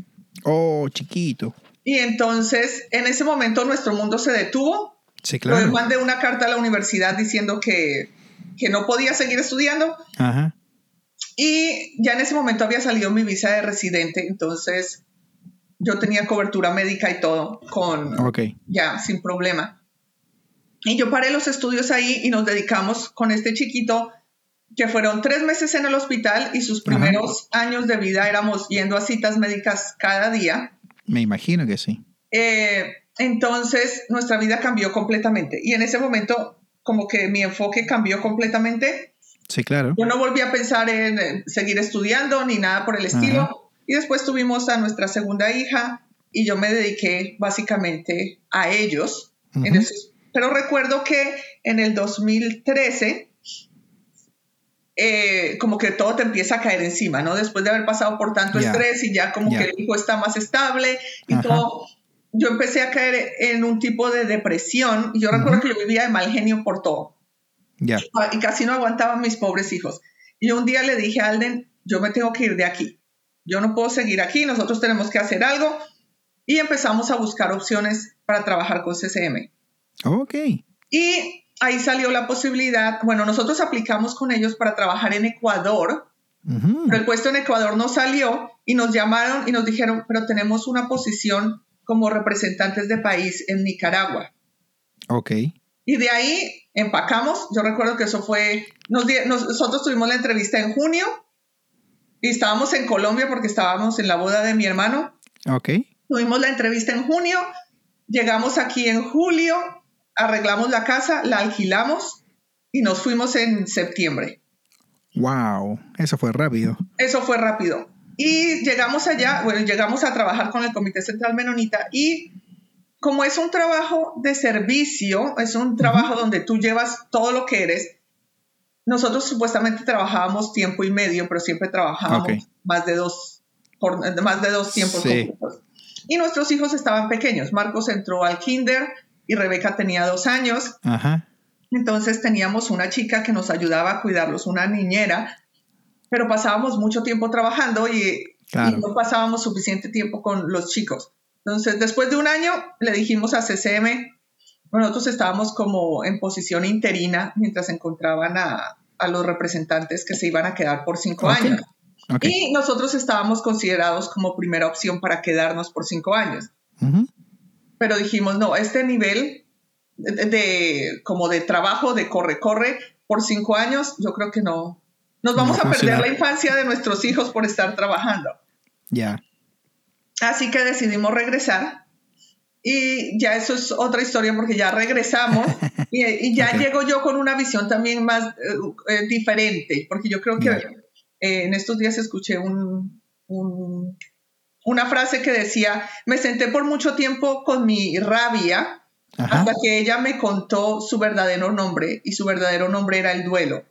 Oh, chiquito. Y entonces, en ese momento, nuestro mundo se detuvo. Sí, claro. Yo mandé una carta a la universidad diciendo que, que no podía seguir estudiando. Ajá. Y ya en ese momento había salido mi visa de residente, entonces yo tenía cobertura médica y todo con ya sin problema. Y yo paré los estudios ahí y nos dedicamos con este chiquito que fueron tres meses en el hospital y sus primeros años de vida éramos yendo a citas médicas cada día. Me imagino que sí. Eh, entonces nuestra vida cambió completamente y en ese momento como que mi enfoque cambió completamente. Sí, claro. Yo no volví a pensar en seguir estudiando ni nada por el estilo. Y después tuvimos a nuestra segunda hija y yo me dediqué básicamente a ellos. pero recuerdo que en el 2013 eh, como que todo te empieza a caer encima, ¿no? Después de haber pasado por tanto estrés y ya como que el hijo está más estable y todo, yo empecé a caer en un tipo de depresión y yo recuerdo que yo vivía de mal genio por todo. Y casi no aguantaba mis pobres hijos. Y un día le dije a Alden, yo me tengo que ir de aquí. Yo no puedo seguir aquí, nosotros tenemos que hacer algo. Y empezamos a buscar opciones para trabajar con CCM. Ok. Y ahí salió la posibilidad, bueno, nosotros aplicamos con ellos para trabajar en Ecuador, pero el puesto en Ecuador no salió y nos llamaron y nos dijeron, pero tenemos una posición como representantes de país en Nicaragua. Ok. Y de ahí empacamos, yo recuerdo que eso fue, nosotros tuvimos la entrevista en junio y estábamos en Colombia porque estábamos en la boda de mi hermano. Ok. Tuvimos la entrevista en junio, llegamos aquí en julio, arreglamos la casa, la alquilamos y nos fuimos en septiembre. Wow, eso fue rápido. Eso fue rápido. Y llegamos allá, bueno, llegamos a trabajar con el Comité Central Menonita y como es un trabajo de servicio, es un trabajo donde tú llevas todo lo que eres, nosotros supuestamente trabajábamos tiempo y medio, pero siempre trabajábamos más de dos, por, más de dos tiempos Y nuestros hijos estaban pequeños. Marcos entró al kinder, y Rebeca tenía dos años. Entonces teníamos una chica que nos ayudaba a cuidarlos, una niñera, pero pasábamos mucho tiempo trabajando y, no pasábamos suficiente tiempo con los chicos. Entonces, después de un año, le dijimos a CCM, nosotros estábamos como en posición interina mientras encontraban a, los representantes que se iban a quedar por cinco años. Y nosotros estábamos considerados como primera opción para quedarnos por cinco años pero dijimos, no, este nivel de, como de trabajo, de corre-corre, por cinco años, yo creo que no. Nos vamos a perder la infancia de nuestros hijos por estar trabajando. Ya. Así que decidimos regresar. Y ya eso es otra historia porque ya regresamos <laughs> y, ya llego yo con una visión también más eh, eh, diferente, porque yo creo que eh, en estos días escuché un, una frase que decía, me senté por mucho tiempo con mi rabia hasta que ella me contó su verdadero nombre y su verdadero nombre era el duelo.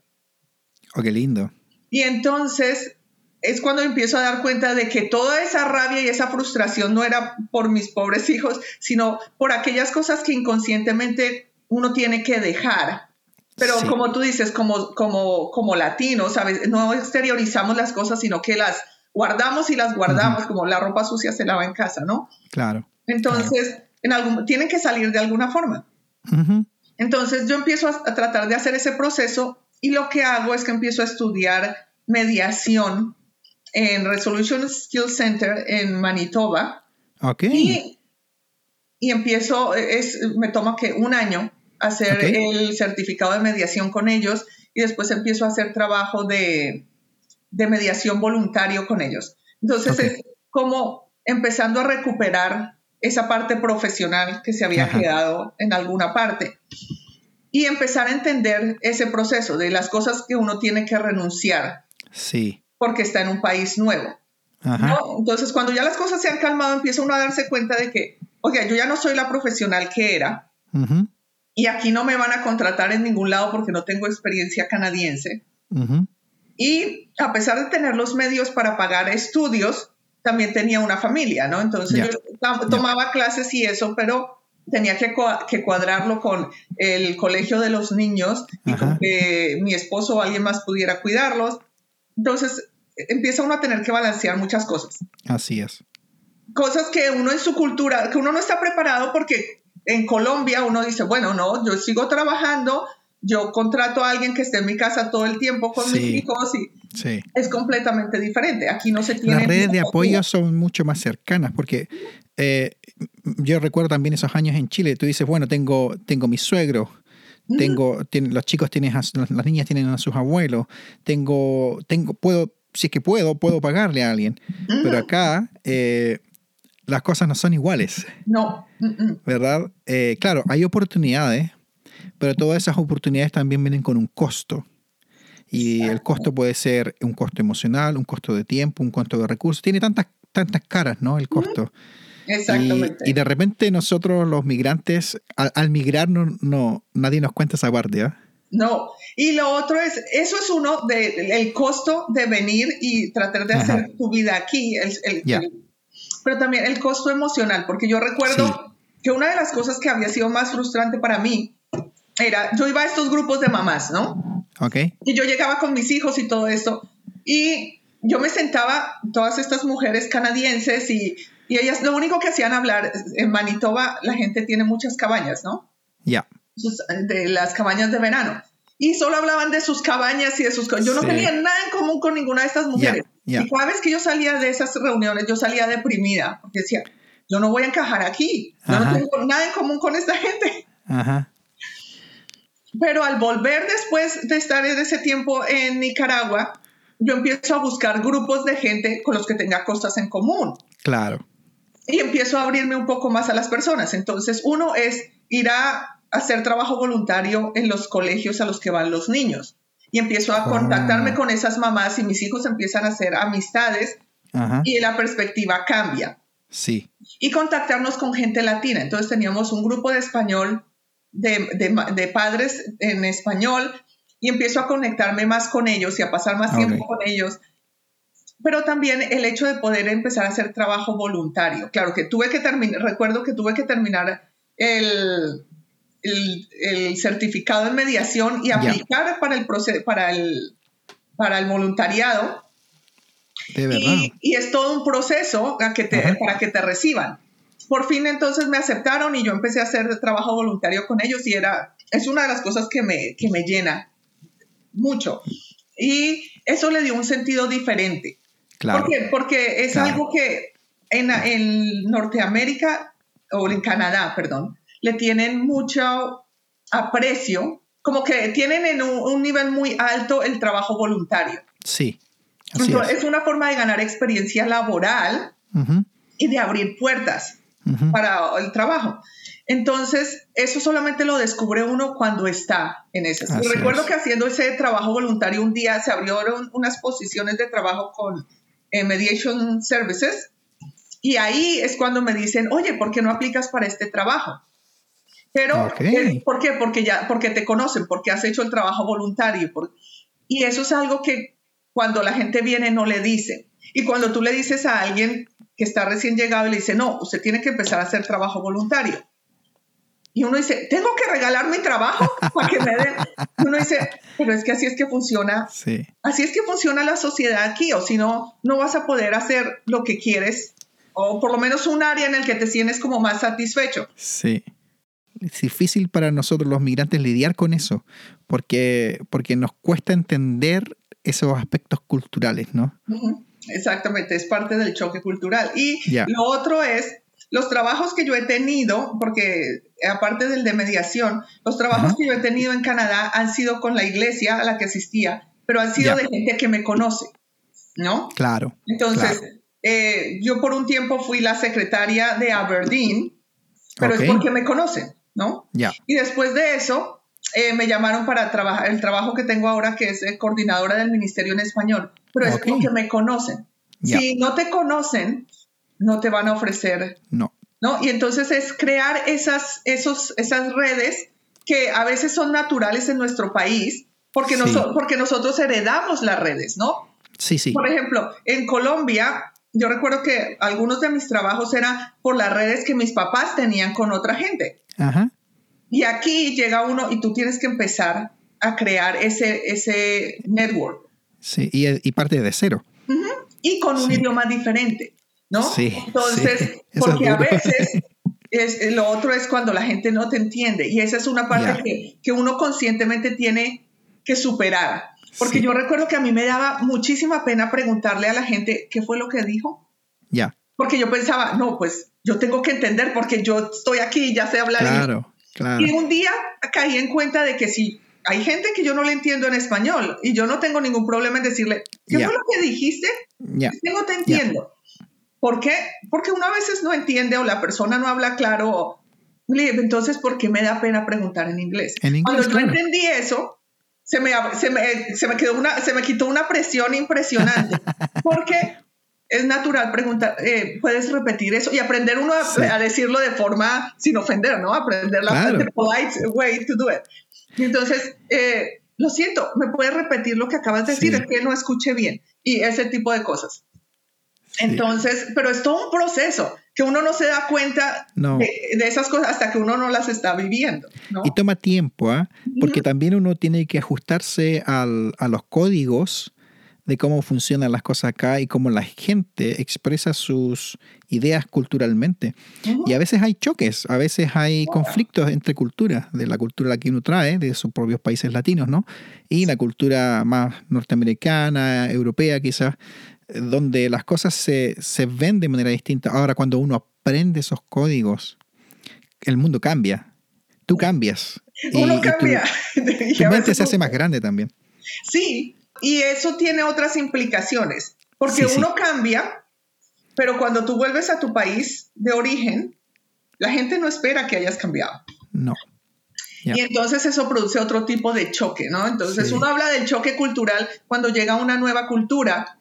Oh, qué lindo. Y entonces es cuando empiezo a dar cuenta de que toda esa rabia y esa frustración no era por mis pobres hijos, sino por aquellas cosas que inconscientemente uno tiene que dejar. Pero como tú dices, como, como, como latinos, ¿sabes? No exteriorizamos las cosas, sino que las guardamos y las guardamos, como la ropa sucia se lava en casa, ¿no? Claro. Entonces, En algún, tienen que salir de alguna forma. Entonces, yo empiezo a, tratar de hacer ese proceso y lo que hago es que empiezo a estudiar mediación en Resolution Skill Center en Manitoba. Ok. Y, empiezo, es, me toma que un año hacer el certificado de mediación con ellos y después empiezo a hacer trabajo de de mediación voluntario con ellos. Entonces es como empezando a recuperar esa parte profesional que se había quedado en alguna parte y empezar a entender ese proceso de las cosas que uno tiene que renunciar. Sí. Porque está en un país nuevo. Entonces, cuando ya las cosas se han calmado, empieza uno a darse cuenta de que, oye, yo ya no soy la profesional que era. Y aquí no me van a contratar en ningún lado porque no tengo experiencia canadiense. Y a pesar de tener los medios para pagar estudios, también tenía una familia, ¿no? Entonces yo tomaba clases y eso, pero tenía que, que, cuadrarlo con el colegio de los niños y con que mi esposo o alguien más pudiera cuidarlos. Entonces empieza uno a tener que balancear muchas cosas. Así es. Cosas que uno en su cultura, que uno no está preparado porque en Colombia uno dice, bueno, no, yo sigo trabajando, yo contrato a alguien que esté en mi casa todo el tiempo con mis hijos y es completamente diferente. Aquí no se tiene... Las redes de apoyo son mucho más cercanas porque eh, yo recuerdo también esos años en Chile. Tú dices, bueno, tengo, tengo mi suegro, tengo, los chicos tienen, las niñas tienen a sus abuelos, tengo, tengo, puedo, si es que puedo, puedo pagarle a alguien. Pero acá eh, las cosas no son iguales. No. ¿Verdad? Eh, claro, hay oportunidades, pero todas esas oportunidades también vienen con un costo. Y el costo puede ser un costo emocional, un costo de tiempo, un costo de recursos. Tiene tantas, tantas caras, ¿no? El costo. Exactamente. Y, de repente nosotros los migrantes, al, migrar, no, nadie nos cuenta esa parte. ¿ah? No, y lo otro es, eso es uno del el costo de venir y tratar de hacer tu vida aquí, el, pero también el costo emocional, porque yo recuerdo que una de las cosas que había sido más frustrante para mí era, yo iba a estos grupos de mamás, ¿no? Ok. Y yo llegaba con mis hijos y todo esto, y yo me sentaba, todas estas mujeres canadienses y y ellas lo único que hacían hablar, en Manitoba la gente tiene muchas cabañas, ¿no? Ya. De las cabañas de verano. Y solo hablaban de sus cabañas y de sus... Yo no tenía nada en común con ninguna de estas mujeres. Y cada vez que yo salía de esas reuniones, yo salía deprimida, porque decía, yo no voy a encajar aquí, yo no tengo nada en común con esta gente. Ajá. Pero al volver después de estar en ese tiempo en Nicaragua, yo empiezo a buscar grupos de gente con los que tenga cosas en común. Claro y empiezo a abrirme un poco más a las personas. Entonces, uno es ir a hacer trabajo voluntario en los colegios a los que van los niños. Y empiezo a contactarme ah. con esas mamás y mis hijos empiezan a hacer amistades y la perspectiva cambia. Sí. Y contactarnos con gente latina. Entonces teníamos un grupo de español, de, de, padres en español, y empiezo a conectarme más con ellos y a pasar más tiempo con ellos pero también el hecho de poder empezar a hacer trabajo voluntario. Claro que tuve que terminar, recuerdo que tuve que terminar el, el, certificado en mediación y aplicar para el proceso, para el, para el voluntariado. De verdad. Y, es todo un proceso que para que te reciban. Por fin entonces me aceptaron y yo empecé a hacer trabajo voluntario con ellos y era, es una de las cosas que me, que me llena mucho. Y eso le dio un sentido diferente. ¿Por qué? Porque es algo que en, Norteamérica, o en Canadá, perdón, le tienen mucho aprecio, como que tienen en un, nivel muy alto el trabajo voluntario. Sí. es. una forma de ganar experiencia laboral y de abrir puertas para el trabajo. Entonces, eso solamente lo descubre uno cuando está en eso. Recuerdo que haciendo ese trabajo voluntario un día se abrieron unas posiciones de trabajo con Mediation Services, y ahí es cuando me dicen, oye, ¿por qué no aplicas para este trabajo? Pero, ¿por qué? Porque, ya, porque te conocen, porque has hecho el trabajo voluntario. y eso es algo que cuando la gente viene no le dice. Y cuando tú le dices a alguien que está recién llegado y le dice, no, usted tiene que empezar a hacer trabajo voluntario. Y uno dice, tengo que regalar mi trabajo para que me den. Uno dice, pero es que así es que funciona. Sí. Así es que funciona la sociedad aquí, o si no, no vas a poder hacer lo que quieres, o por lo menos un área en el que te sientes como más satisfecho. Sí. Es difícil para nosotros los migrantes lidiar con eso, porque, porque nos cuesta entender esos aspectos culturales, ¿no? Exactamente, es parte del choque cultural. Y lo otro es los trabajos que yo he tenido, porque aparte del de mediación, los trabajos que yo he tenido en Canadá han sido con la iglesia a la que asistía, pero han sido de gente que me conoce, ¿no? Claro. Entonces, eh, yo por un tiempo fui la secretaria de Aberdeen, pero es porque me conocen, ¿no? Ya. Y después de eso, eh, me llamaron para trabajar el trabajo que tengo ahora, que es coordinadora del ministerio en español, pero es porque me conocen. Si no te conocen, no te van a ofrecer. No. ¿No? Y entonces es crear esas, esos, esas redes que a veces son naturales en nuestro país, porque, porque nosotros heredamos las redes, ¿no? Sí, sí. Por ejemplo, en Colombia, yo recuerdo que algunos de mis trabajos eran por las redes que mis papás tenían con otra gente. Ajá. Y aquí llega uno y tú tienes que empezar a crear ese, ese network. Sí, y, parte de cero. Y con un idioma diferente, ¿no? Sí. Entonces, <laughs> porque a veces <laughs> es, lo otro es cuando la gente no te entiende y esa es una parte que, que, uno conscientemente tiene que superar. Porque yo recuerdo que a mí me daba muchísima pena preguntarle a la gente qué fue lo que dijo. Ya. Porque yo pensaba, no, pues yo tengo que entender porque yo estoy aquí y ya sé hablar. Claro, claro. Y un día caí en cuenta de que si hay gente que yo no le entiendo en español y yo no tengo ningún problema en decirle, ¿qué fue lo que dijiste? Ya. no te entiendo. ¿Por qué? Porque uno a veces no entiende o la persona no habla claro. Entonces, ¿por qué me da pena preguntar en inglés? En inglés Cuando yo entendí eso, se me, se me, se me, quedó una, se me quitó una presión impresionante. <laughs> porque es natural preguntar, eh, puedes repetir eso y aprender uno a, decirlo de forma sin ofender, ¿no? Aprender la polite way to do it. Entonces, eh, lo siento, ¿me puedes repetir lo que acabas de decir? Es que no escuché bien y ese tipo de cosas. Entonces, pero es todo un proceso que uno no se da cuenta de, esas cosas hasta que uno no las está viviendo. Y toma tiempo, ¿ah? porque también uno tiene que ajustarse al, a los códigos de cómo funcionan las cosas acá y cómo la gente expresa sus ideas culturalmente. Y a veces hay choques, a veces hay conflictos entre culturas, de la cultura que uno trae, de sus propios países latinos, ¿no? Y la cultura más norteamericana, europea quizás, donde las cosas se, ven de manera distinta. Ahora, cuando uno aprende esos códigos, el mundo cambia. Tú cambias. <laughs> Uno cambia. <laughs> <laughs> tu mente se hace más grande también. Sí, y eso tiene otras implicaciones, porque uno cambia, pero cuando tú vuelves a tu país de origen, la gente no espera que hayas cambiado. No. Y entonces eso produce otro tipo de choque, ¿no? Entonces uno habla del choque cultural cuando llega una nueva cultura,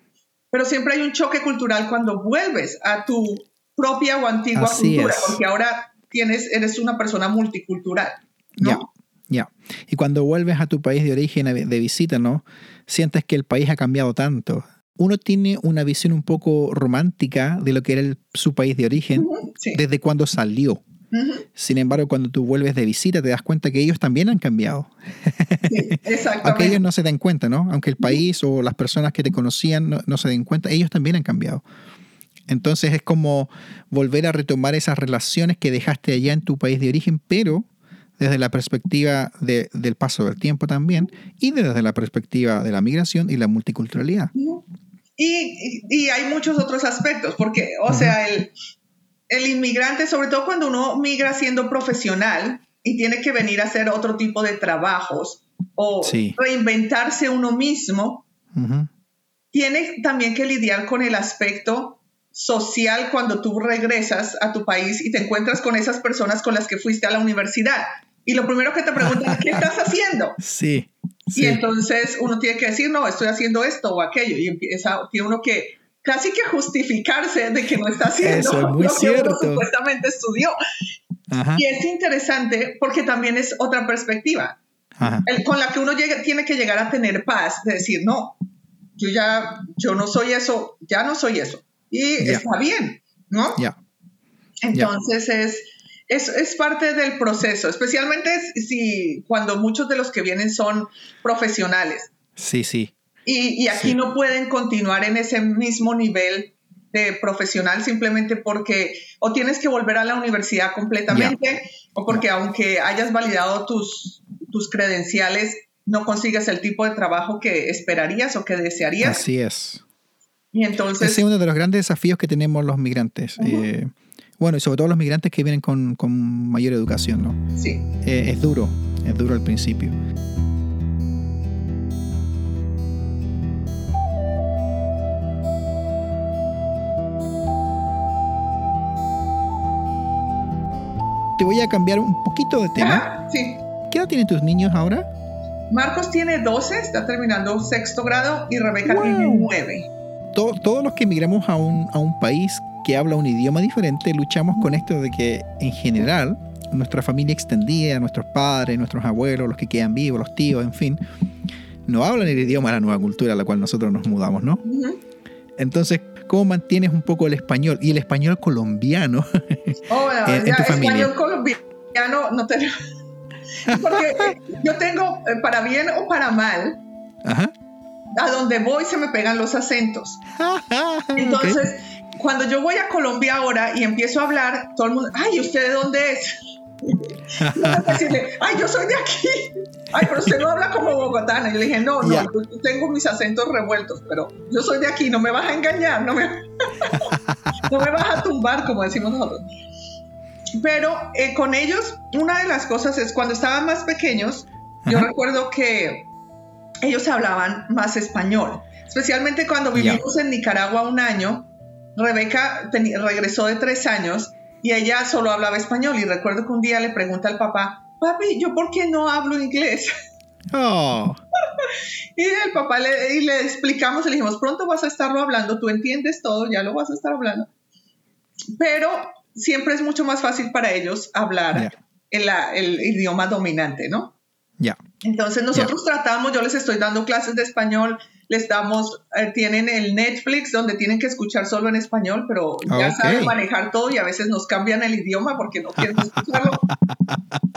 pero siempre hay un choque cultural cuando vuelves a tu propia o antigua cultura, porque ahora tienes, eres una persona multicultural. ¿no? Ya. Y cuando vuelves a tu país de origen de visita, ¿no? Sientes que el país ha cambiado tanto. Uno tiene una visión un poco romántica de lo que era su país de origen desde cuando salió. Sin embargo, cuando tú vuelves de visita, te das cuenta que ellos también han cambiado. <laughs> Aunque ellos no se den cuenta, ¿no? Aunque el país o las personas que te conocían no, no, se den cuenta, ellos también han cambiado. Entonces es como volver a retomar esas relaciones que dejaste allá en tu país de origen, pero desde la perspectiva del paso del tiempo también y desde la perspectiva de la migración y la multiculturalidad. Y, hay muchos otros aspectos, porque, o sea, el, el, inmigrante, sobre todo cuando uno migra siendo profesional y tiene que venir a hacer otro tipo de trabajos o reinventarse uno mismo, tiene también que lidiar con el aspecto social cuando tú regresas a tu país y te encuentras con esas personas con las que fuiste a la universidad y lo primero que te preguntan es, ¿qué estás <laughs> haciendo? Sí, Y entonces uno tiene que decir, no, estoy haciendo esto o aquello. Y empieza, tiene uno que casi que justificarse de que no está haciendo Eso es <laughs> muy lo cierto. que uno supuestamente estudió. Y es interesante porque también es otra perspectiva con la que uno llega, tiene que llegar a tener paz, de decir, no, yo ya, yo no soy eso, ya no soy eso. Y está bien, ¿no? Ya. Entonces es es, parte del proceso, especialmente si cuando muchos de los que vienen son profesionales. Sí, sí. Y, aquí no pueden continuar en ese mismo nivel de profesional simplemente porque o tienes que volver a la universidad completamente o porque aunque hayas validado tus, tus credenciales, no consigues el tipo de trabajo que esperarías o que desearías. Así es. Y entonces... Ese es uno de los grandes desafíos que tenemos los migrantes. Bueno, y sobre todo los migrantes que vienen con, mayor educación, ¿no? Sí. Eh, es duro, es duro al principio. Te voy a cambiar un poquito de tema. sí. ¿Qué edad tienen tus niños ahora? Marcos tiene 12, está terminando sexto grado y Rebeca tiene 9. todos los que emigramos a un, a un país que habla un idioma diferente, luchamos con esto de que en general nuestra familia extendida, nuestros padres, nuestros abuelos, los que quedan vivos, los tíos, en fin, no hablan el idioma de la nueva cultura a la cual nosotros nos mudamos, ¿no? Entonces, ¿cómo mantienes un poco el español y el español colombiano <laughs> oh, en, tu familia? Español colombiano no te... <laughs> Porque eh, yo tengo, eh, para bien o para mal, a donde voy se me pegan los acentos. <laughs> Entonces, cuando yo voy a Colombia ahora y empiezo a hablar, todo el mundo, ay, ¿usted de dónde es? <laughs> decirle, ay, yo soy de aquí. Ay, pero usted no habla como bogotana. Y le dije, no, no, yo tengo mis acentos revueltos, pero yo soy de aquí, no me vas a engañar, no me, <laughs> no me vas a tumbar, como decimos nosotros. Pero eh, con ellos, una de las cosas es cuando estaban más pequeños, yo recuerdo que ellos hablaban más español, especialmente cuando vivimos en Nicaragua un año. Rebeca regresó de tres años y ella solo hablaba español y recuerdo que un día le pregunta al papá, papi, ¿yo por qué no hablo inglés? <laughs> Oh. y el papá le, y le explicamos, le dijimos, pronto vas a estarlo hablando, tú entiendes todo, ya lo vas a estar hablando. Pero siempre es mucho más fácil para ellos hablar el, idioma dominante, ¿no? Ya. Entonces nosotros tratamos, yo les estoy dando clases de español, les damos, eh, tienen el Netflix donde tienen que escuchar solo en español, pero ya saben manejar todo y a veces nos cambian el idioma porque no quieren <laughs> escucharlo.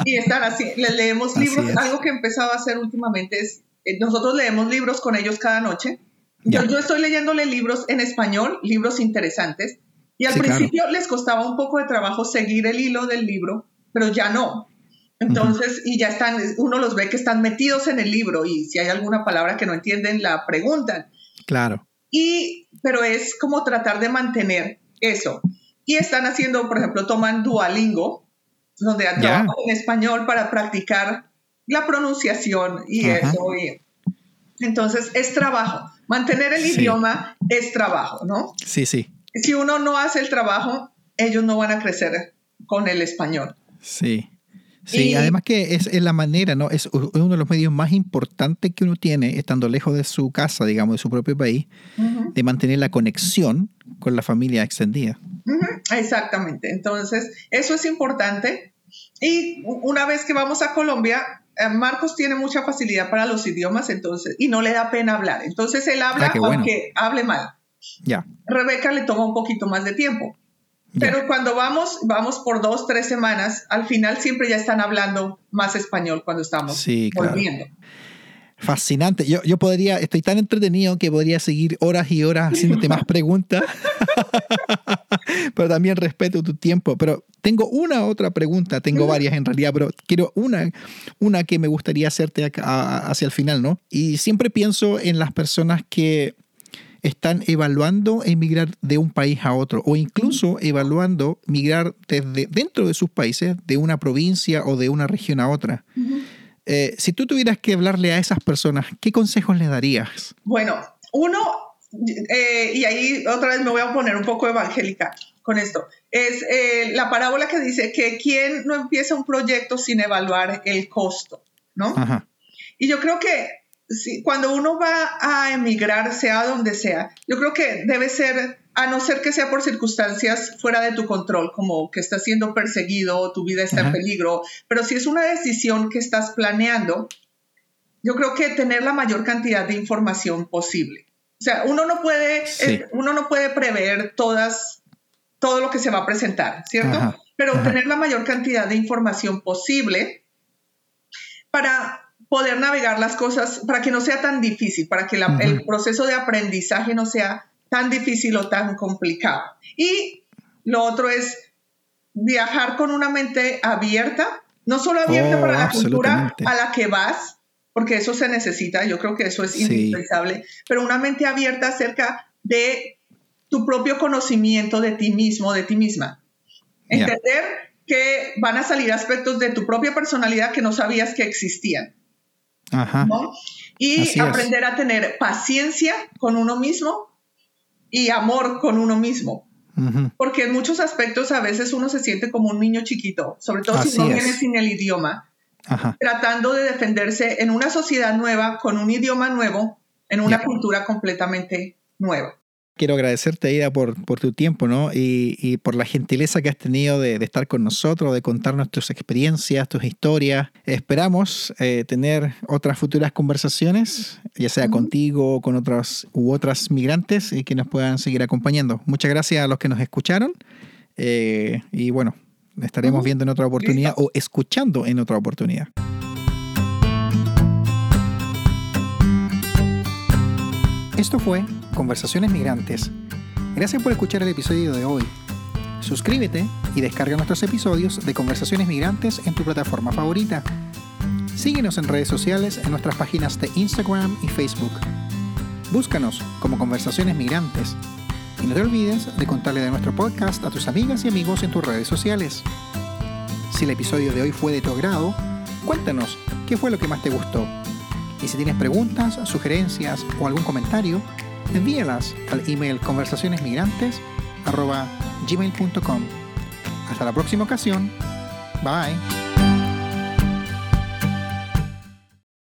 y están así, les leemos libros. Algo que he empezado a hacer últimamente es, eh, nosotros leemos libros con ellos cada noche. Yo, yo estoy leyéndole libros en español, libros interesantes. Y al principio les costaba un poco de trabajo seguir el hilo del libro, pero ya no. Entonces, y ya están, uno los ve que están metidos en el libro y si hay alguna palabra que no entienden, la preguntan. Claro. Y, pero es como tratar de mantener eso. Y están haciendo, por ejemplo, toman Duolingo, donde trabajan en español para practicar la pronunciación y eso. entonces, es trabajo. Mantener el idioma es trabajo, ¿no? Sí, sí. Si uno no hace el trabajo, ellos no van a crecer con el español. Sí. Sí, además que es, la manera, ¿no? Es uno de los medios más importantes que uno tiene, estando lejos de su casa, digamos, de su propio país, de mantener la conexión con la familia extendida. Exactamente. Entonces, eso es importante. Y una vez que vamos a Colombia, eh, Marcos tiene mucha facilidad para los idiomas, entonces, y no le da pena hablar. Entonces, él habla ah, aunque hable mal. Ya. Rebeca le toma un poquito más de tiempo. Pero cuando vamos, vamos por dos, tres semanas, al final siempre ya están hablando más español cuando estamos volviendo. Fascinante. Yo, yo podría, estoy tan entretenido que podría seguir horas y horas haciéndote más <laughs> preguntas, <laughs> pero también respeto tu tiempo. Pero tengo una otra pregunta, tengo varias en realidad, pero quiero una, una que me gustaría hacerte hacia el final, ¿no? Y siempre pienso en las personas que están evaluando emigrar de un país a otro o incluso evaluando migrar desde dentro de sus países, de una provincia o de una región a otra. Eh, si tú tuvieras que hablarle a esas personas, ¿qué consejos le darías? Bueno, uno, eh, y ahí otra vez me voy a poner un poco evangélica con esto, es eh, la parábola que dice que quien no empieza un proyecto sin evaluar el costo, ¿no? Y yo creo que cuando uno va a emigrar, sea donde sea, yo creo que debe ser, a no ser que sea por circunstancias fuera de tu control, como que estás siendo perseguido, tu vida está en peligro, pero si es una decisión que estás planeando, yo creo que tener la mayor cantidad de información posible. O sea, uno no puede, eh, uno no puede prever todas, todo lo que se va a presentar, ¿cierto? Pero tener la mayor cantidad de información posible para poder navegar las cosas para que no sea tan difícil, para que el proceso de aprendizaje no sea tan difícil o tan complicado. Y lo otro es viajar con una mente abierta, no solo abierta para la oh, cultura a la que vas, porque eso se necesita, yo creo que eso es indispensable, pero una mente abierta acerca de tu propio conocimiento de ti mismo, de ti misma. Entender que van a salir aspectos de tu propia personalidad que no sabías que existían. Y aprender a tener paciencia con uno mismo y amor con uno mismo. Porque en muchos aspectos a veces uno se siente como un niño chiquito, sobre todo si no viene sin el idioma, tratando de defenderse en una sociedad nueva, con un idioma nuevo, en una cultura completamente nueva. Quiero agradecerte, Aida, por, por tu tiempo ¿no? y, por la gentileza que has tenido de, estar con nosotros, de contarnos tus experiencias, tus historias. Esperamos eh, tener otras futuras conversaciones, ya sea contigo o con otras u otras migrantes y que nos puedan seguir acompañando. Muchas gracias a los que nos escucharon eh, y bueno, estaremos viendo en otra oportunidad o escuchando en otra oportunidad. Esto fue Conversaciones Migrantes. Gracias por escuchar el episodio de hoy. Suscríbete y descarga nuestros episodios de Conversaciones Migrantes en tu plataforma favorita. Síguenos en redes sociales en nuestras páginas de Instagram y Facebook. Búscanos como Conversaciones Migrantes. Y no te olvides de contarle de nuestro podcast a tus amigas y amigos en tus redes sociales. Si el episodio de hoy fue de tu agrado, cuéntanos qué fue lo que más te gustó. Y si tienes preguntas, sugerencias o algún comentario, envíalas al email conversacionesmigrantes.gmail.com. Hasta la próxima ocasión. Bye.